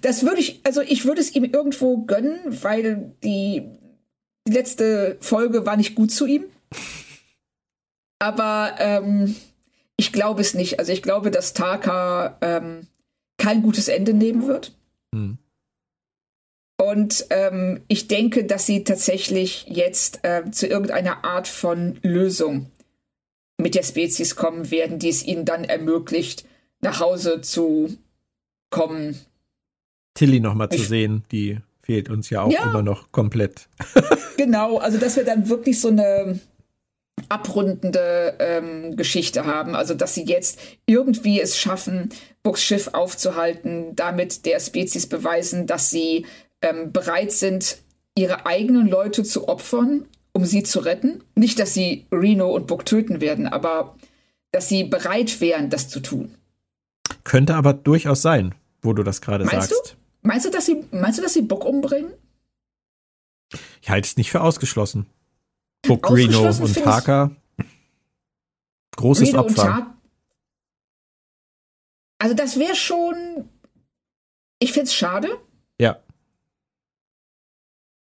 Das würde ich, also ich würde es ihm irgendwo gönnen, weil die, die letzte Folge war nicht gut zu ihm. Aber ähm, ich glaube es nicht. Also ich glaube, dass Taka ähm, kein gutes Ende nehmen wird. Hm. Und ähm, ich denke, dass sie tatsächlich jetzt äh, zu irgendeiner Art von Lösung mit der Spezies kommen werden, die es ihnen dann ermöglicht, nach Hause zu kommen. Tilly nochmal zu sehen, die fehlt uns ja auch ja. immer noch komplett. genau, also dass wir dann wirklich so eine abrundende ähm, Geschichte haben. Also, dass sie jetzt irgendwie es schaffen, Books Schiff aufzuhalten, damit der Spezies beweisen, dass sie ähm, bereit sind, ihre eigenen Leute zu opfern, um sie zu retten. Nicht, dass sie Reno und Book töten werden, aber dass sie bereit wären, das zu tun. Könnte aber durchaus sein, wo du das gerade sagst. Du? Meinst du, dass sie, meinst du, dass sie Book umbringen? Ich halte es nicht für ausgeschlossen. Book Reno und Parker. Großes Reno Opfer. Also das wäre schon. Ich find's schade. Ja.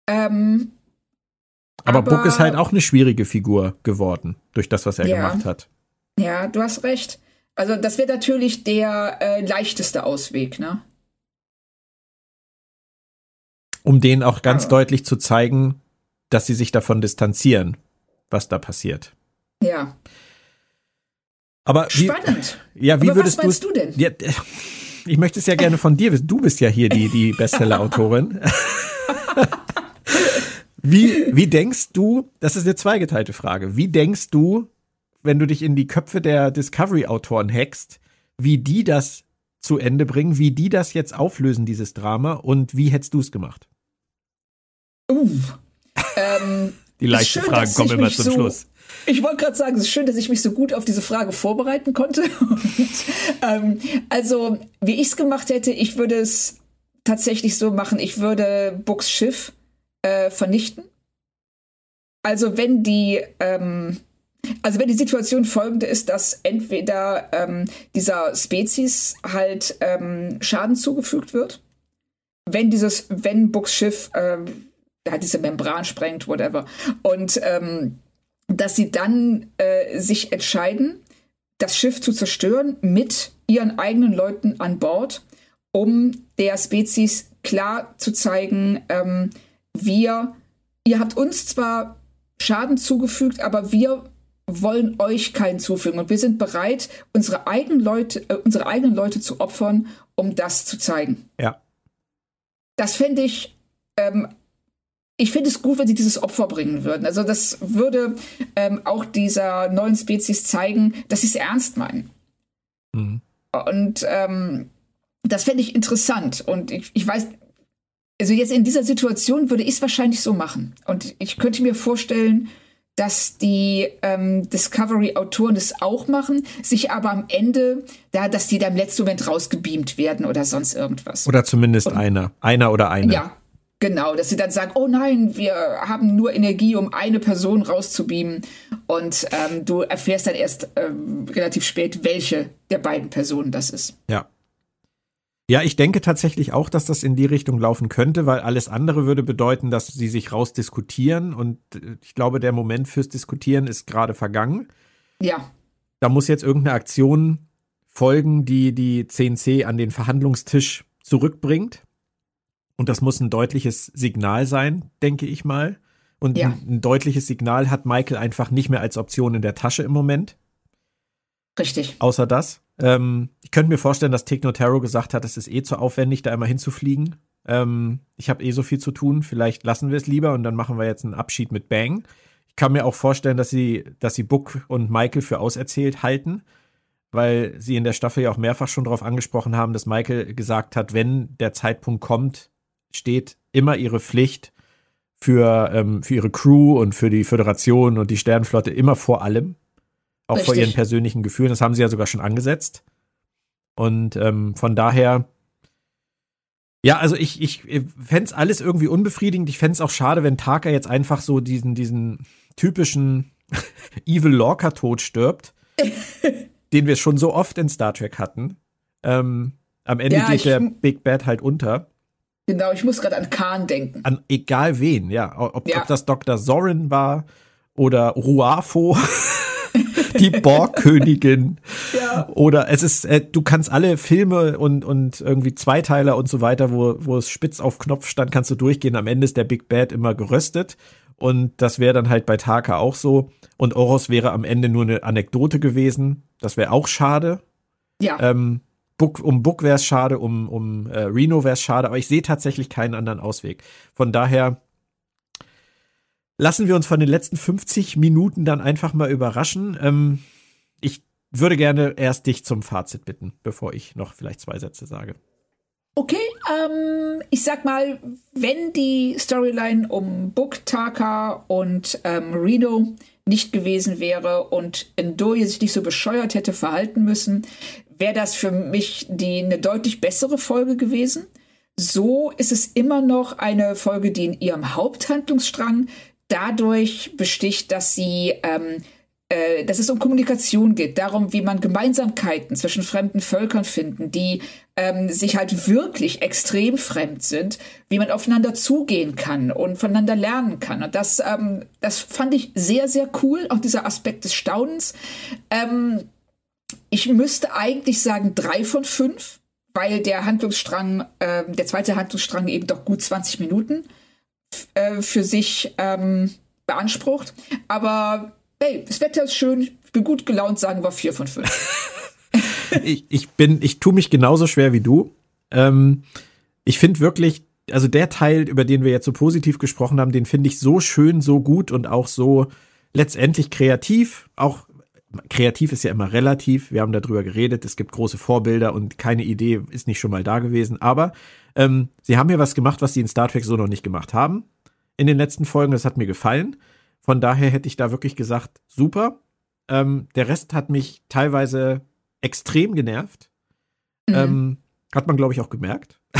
Ähm, aber, aber Book ist halt auch eine schwierige Figur geworden durch das, was er ja. gemacht hat. Ja, du hast recht. Also das wäre natürlich der äh, leichteste Ausweg, ne? Um den auch ganz aber. deutlich zu zeigen, dass sie sich davon distanzieren, was da passiert. Ja. Aber wie, spannend. Ja, wie Aber würdest was meinst du denn? Ja, ich möchte es ja gerne von dir wissen. Du bist ja hier die die Bestseller-Autorin. wie wie denkst du? Das ist eine zweigeteilte Frage. Wie denkst du, wenn du dich in die Köpfe der Discovery-Autoren hackst, wie die das zu Ende bringen, wie die das jetzt auflösen, dieses Drama, und wie hättest du es gemacht? Uh, ähm, die leichten schön, Fragen kommen immer zum so, Schluss. Ich wollte gerade sagen, es ist schön, dass ich mich so gut auf diese Frage vorbereiten konnte. Und, ähm, also, wie ich es gemacht hätte, ich würde es tatsächlich so machen, ich würde Books Schiff äh, vernichten. Also wenn die, ähm, also wenn die Situation folgende ist, dass entweder ähm, dieser Spezies halt ähm, Schaden zugefügt wird, wenn dieses, wenn Books Schiff ähm, halt diese Membran sprengt, whatever, und ähm, dass sie dann äh, sich entscheiden, das Schiff zu zerstören mit ihren eigenen Leuten an Bord, um der Spezies klar zu zeigen, ähm, wir, ihr habt uns zwar Schaden zugefügt, aber wir wollen euch keinen zufügen und wir sind bereit, unsere eigenen Leute, äh, unsere eigenen Leute zu opfern, um das zu zeigen. Ja. Das fände ich, ähm, ich finde es gut, wenn sie dieses Opfer bringen würden. Also das würde ähm, auch dieser neuen Spezies zeigen, dass sie es ernst meinen. Mhm. Und ähm, das fände ich interessant. Und ich, ich weiß, also jetzt in dieser Situation würde ich es wahrscheinlich so machen. Und ich könnte mir vorstellen, dass die ähm, Discovery-Autoren das auch machen, sich aber am Ende, da, dass die da im letzten Moment rausgebeamt werden oder sonst irgendwas. Oder zumindest Und, einer. Einer oder eine. Ja, genau. Dass sie dann sagen, oh nein, wir haben nur Energie, um eine Person rauszubeamen. Und ähm, du erfährst dann erst ähm, relativ spät, welche der beiden Personen das ist. Ja. Ja, ich denke tatsächlich auch, dass das in die Richtung laufen könnte, weil alles andere würde bedeuten, dass sie sich rausdiskutieren und äh, ich glaube, der Moment fürs Diskutieren ist gerade vergangen. Ja. Da muss jetzt irgendeine Aktion folgen, die die CNC an den Verhandlungstisch zurückbringt. Und das muss ein deutliches Signal sein, denke ich mal. Und ja. ein, ein deutliches Signal hat Michael einfach nicht mehr als Option in der Tasche im Moment. Richtig. Außer das. Ähm, ich könnte mir vorstellen, dass Techno Tarot gesagt hat, es ist eh zu aufwendig, da einmal hinzufliegen. Ähm, ich habe eh so viel zu tun, vielleicht lassen wir es lieber und dann machen wir jetzt einen Abschied mit Bang. Ich kann mir auch vorstellen, dass sie, dass sie Book und Michael für auserzählt halten, weil sie in der Staffel ja auch mehrfach schon darauf angesprochen haben, dass Michael gesagt hat, wenn der Zeitpunkt kommt, steht immer ihre Pflicht für, ähm, für ihre Crew und für die Föderation und die Sternenflotte immer vor allem. Auch Richtig. vor ihren persönlichen Gefühlen. Das haben sie ja sogar schon angesetzt. Und ähm, von daher, ja, also ich, ich fände es alles irgendwie unbefriedigend. Ich fände es auch schade, wenn Taka jetzt einfach so diesen, diesen typischen Evil Lorca-Tod stirbt, den wir schon so oft in Star Trek hatten. Ähm, am Ende ja, geht der Big Bad halt unter. Genau, ich muss gerade an Khan denken. An egal wen, ja. Ob, ja. ob das Dr. Zorin war oder Ruafo. die Borgkönigin. Ja. Oder es ist, äh, du kannst alle Filme und, und irgendwie Zweiteiler und so weiter, wo, wo es spitz auf Knopf stand, kannst du durchgehen. Am Ende ist der Big Bad immer geröstet. Und das wäre dann halt bei Taka auch so. Und Oros wäre am Ende nur eine Anekdote gewesen. Das wäre auch schade. Ja. Ähm, Book, um Book wäre es schade, um, um äh, Reno wäre es schade, aber ich sehe tatsächlich keinen anderen Ausweg. Von daher lassen wir uns von den letzten 50 Minuten dann einfach mal überraschen. Ähm, ich würde gerne erst dich zum Fazit bitten, bevor ich noch vielleicht zwei Sätze sage. Okay, ähm, ich sag mal, wenn die Storyline um Book, Taka und ähm, Reno nicht gewesen wäre und Ndoye sich nicht so bescheuert hätte verhalten müssen, wäre das für mich die eine deutlich bessere Folge gewesen. So ist es immer noch eine Folge, die in ihrem Haupthandlungsstrang dadurch besticht, dass sie ähm, äh, dass es um Kommunikation geht, darum, wie man Gemeinsamkeiten zwischen fremden Völkern finden, die ähm, sich halt wirklich extrem fremd sind, wie man aufeinander zugehen kann und voneinander lernen kann. Und das, ähm, das fand ich sehr, sehr cool, auch dieser Aspekt des Staunens. Ähm, ich müsste eigentlich sagen drei von fünf, weil der Handlungsstrang, äh, der zweite Handlungsstrang eben doch gut 20 Minuten äh, für sich ähm, beansprucht. Aber hey, das Wetter ist schön, ich bin gut gelaunt, sagen wir vier von fünf. ich, ich bin, ich tue mich genauso schwer wie du. Ähm, ich finde wirklich, also der Teil, über den wir jetzt so positiv gesprochen haben, den finde ich so schön, so gut und auch so letztendlich kreativ. Auch kreativ ist ja immer relativ. Wir haben darüber geredet. Es gibt große Vorbilder und keine Idee ist nicht schon mal da gewesen. Aber ähm, sie haben hier was gemacht, was sie in Star Trek so noch nicht gemacht haben. In den letzten Folgen, das hat mir gefallen. Von daher hätte ich da wirklich gesagt, super. Ähm, der Rest hat mich teilweise extrem genervt. Mhm. Ähm, hat man, glaube ich, auch gemerkt.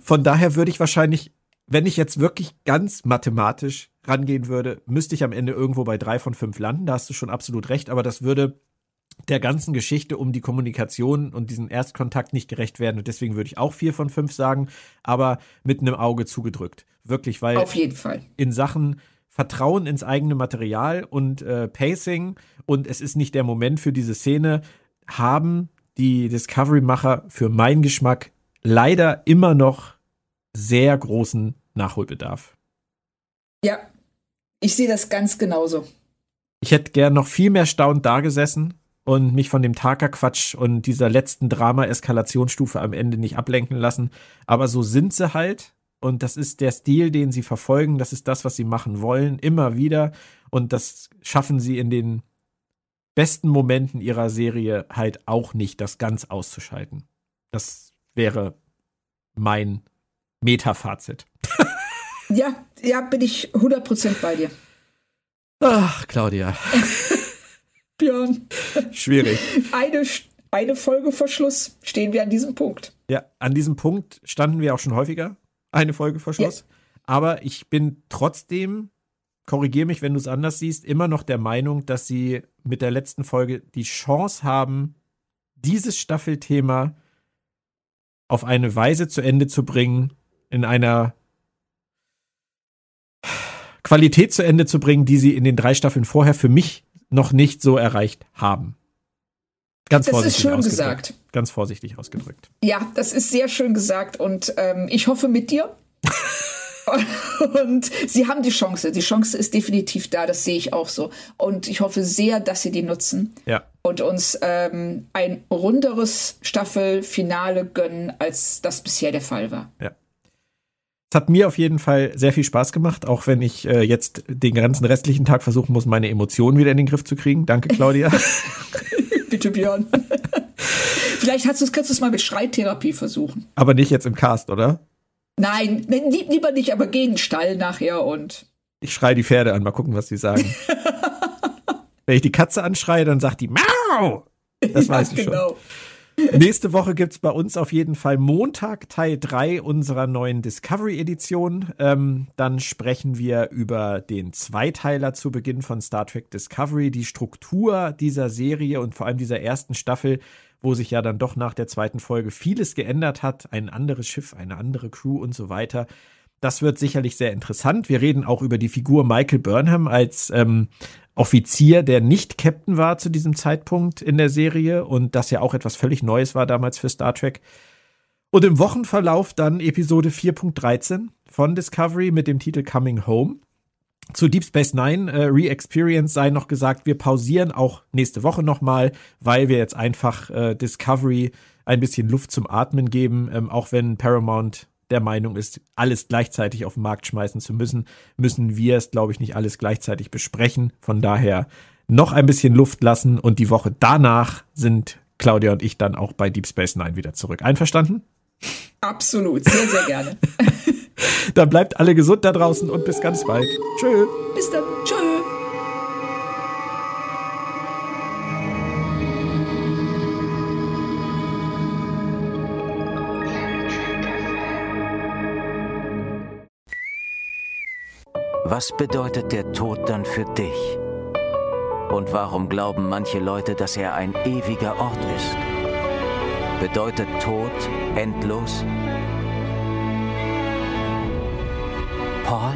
Von daher würde ich wahrscheinlich, wenn ich jetzt wirklich ganz mathematisch rangehen würde, müsste ich am Ende irgendwo bei drei von fünf landen. Da hast du schon absolut recht, aber das würde der ganzen Geschichte um die Kommunikation und diesen Erstkontakt nicht gerecht werden. Und deswegen würde ich auch vier von fünf sagen, aber mit einem Auge zugedrückt. Wirklich, weil. Auf jeden Fall. In Sachen Vertrauen ins eigene Material und äh, Pacing und es ist nicht der Moment für diese Szene, haben die Discovery-Macher für meinen Geschmack leider immer noch sehr großen Nachholbedarf. Ja, ich sehe das ganz genauso. Ich hätte gern noch viel mehr staunend dagesessen und mich von dem Taka-Quatsch und dieser letzten Drama-Eskalationsstufe am Ende nicht ablenken lassen. Aber so sind sie halt. Und das ist der Stil, den sie verfolgen. Das ist das, was sie machen wollen. Immer wieder. Und das schaffen sie in den besten Momenten ihrer Serie halt auch nicht, das ganz auszuschalten. Das wäre mein Meta-Fazit. ja, ja, bin ich 100% bei dir. Ach, Claudia. Björn. Schwierig. Eine, eine Folge vor Schluss stehen wir an diesem Punkt. Ja, an diesem Punkt standen wir auch schon häufiger. Eine Folge vor Schluss. Ja. Aber ich bin trotzdem, korrigiere mich, wenn du es anders siehst, immer noch der Meinung, dass sie mit der letzten Folge die Chance haben, dieses Staffelthema auf eine Weise zu Ende zu bringen, in einer Qualität zu Ende zu bringen, die sie in den drei Staffeln vorher für mich noch nicht so erreicht haben. Ganz das vorsichtig ist schön ausgedrückt. gesagt. Ganz vorsichtig ausgedrückt. Ja, das ist sehr schön gesagt und ähm, ich hoffe mit dir. und sie haben die Chance. Die Chance ist definitiv da, das sehe ich auch so. Und ich hoffe sehr, dass sie die nutzen ja. und uns ähm, ein runderes Staffelfinale gönnen, als das bisher der Fall war. Ja. Es hat mir auf jeden Fall sehr viel Spaß gemacht, auch wenn ich äh, jetzt den ganzen restlichen Tag versuchen muss, meine Emotionen wieder in den Griff zu kriegen. Danke, Claudia. Bitte, Björn. Vielleicht hast du es, kannst du es mal mit Schreitherapie versuchen. Aber nicht jetzt im Cast, oder? Nein, lieber nicht, aber geh in den Stall nachher und. Ich schreie die Pferde an, mal gucken, was sie sagen. Wenn ich die Katze anschreie, dann sagt die Mau! Das weiß ja, ich genau. schon. Nächste Woche gibt es bei uns auf jeden Fall Montag Teil 3 unserer neuen Discovery-Edition. Ähm, dann sprechen wir über den Zweiteiler zu Beginn von Star Trek Discovery, die Struktur dieser Serie und vor allem dieser ersten Staffel, wo sich ja dann doch nach der zweiten Folge vieles geändert hat. Ein anderes Schiff, eine andere Crew und so weiter. Das wird sicherlich sehr interessant. Wir reden auch über die Figur Michael Burnham als ähm, Offizier, der nicht Captain war zu diesem Zeitpunkt in der Serie und das ja auch etwas völlig Neues war damals für Star Trek. Und im Wochenverlauf dann Episode 4.13 von Discovery mit dem Titel Coming Home. Zu Deep Space Nine äh, Re-Experience sei noch gesagt, wir pausieren auch nächste Woche nochmal, weil wir jetzt einfach äh, Discovery ein bisschen Luft zum Atmen geben, ähm, auch wenn Paramount der Meinung ist, alles gleichzeitig auf den Markt schmeißen zu müssen, müssen wir es, glaube ich, nicht alles gleichzeitig besprechen. Von daher noch ein bisschen Luft lassen und die Woche danach sind Claudia und ich dann auch bei Deep Space Nine wieder zurück. Einverstanden? Absolut, sehr, sehr gerne. dann bleibt alle gesund da draußen und bis ganz bald. Tschö. Bis dann. Tschö. Was bedeutet der Tod dann für dich? Und warum glauben manche Leute, dass er ein ewiger Ort ist? Bedeutet Tod endlos? Paul?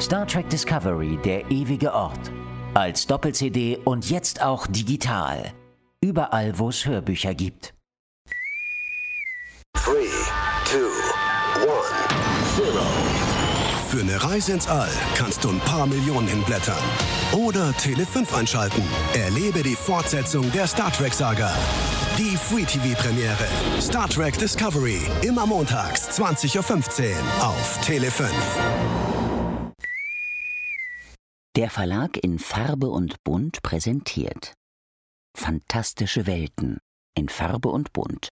Star Trek Discovery, der ewige Ort. Als Doppel-CD und jetzt auch digital. Überall, wo es Hörbücher gibt. Three, two, für eine Reise ins All kannst du ein paar Millionen hinblättern. Oder Tele 5 einschalten. Erlebe die Fortsetzung der Star Trek-Saga. Die Free TV-Premiere. Star Trek Discovery. Immer montags, 20.15 Uhr auf Tele 5. Der Verlag in Farbe und Bunt präsentiert. Fantastische Welten in Farbe und Bunt.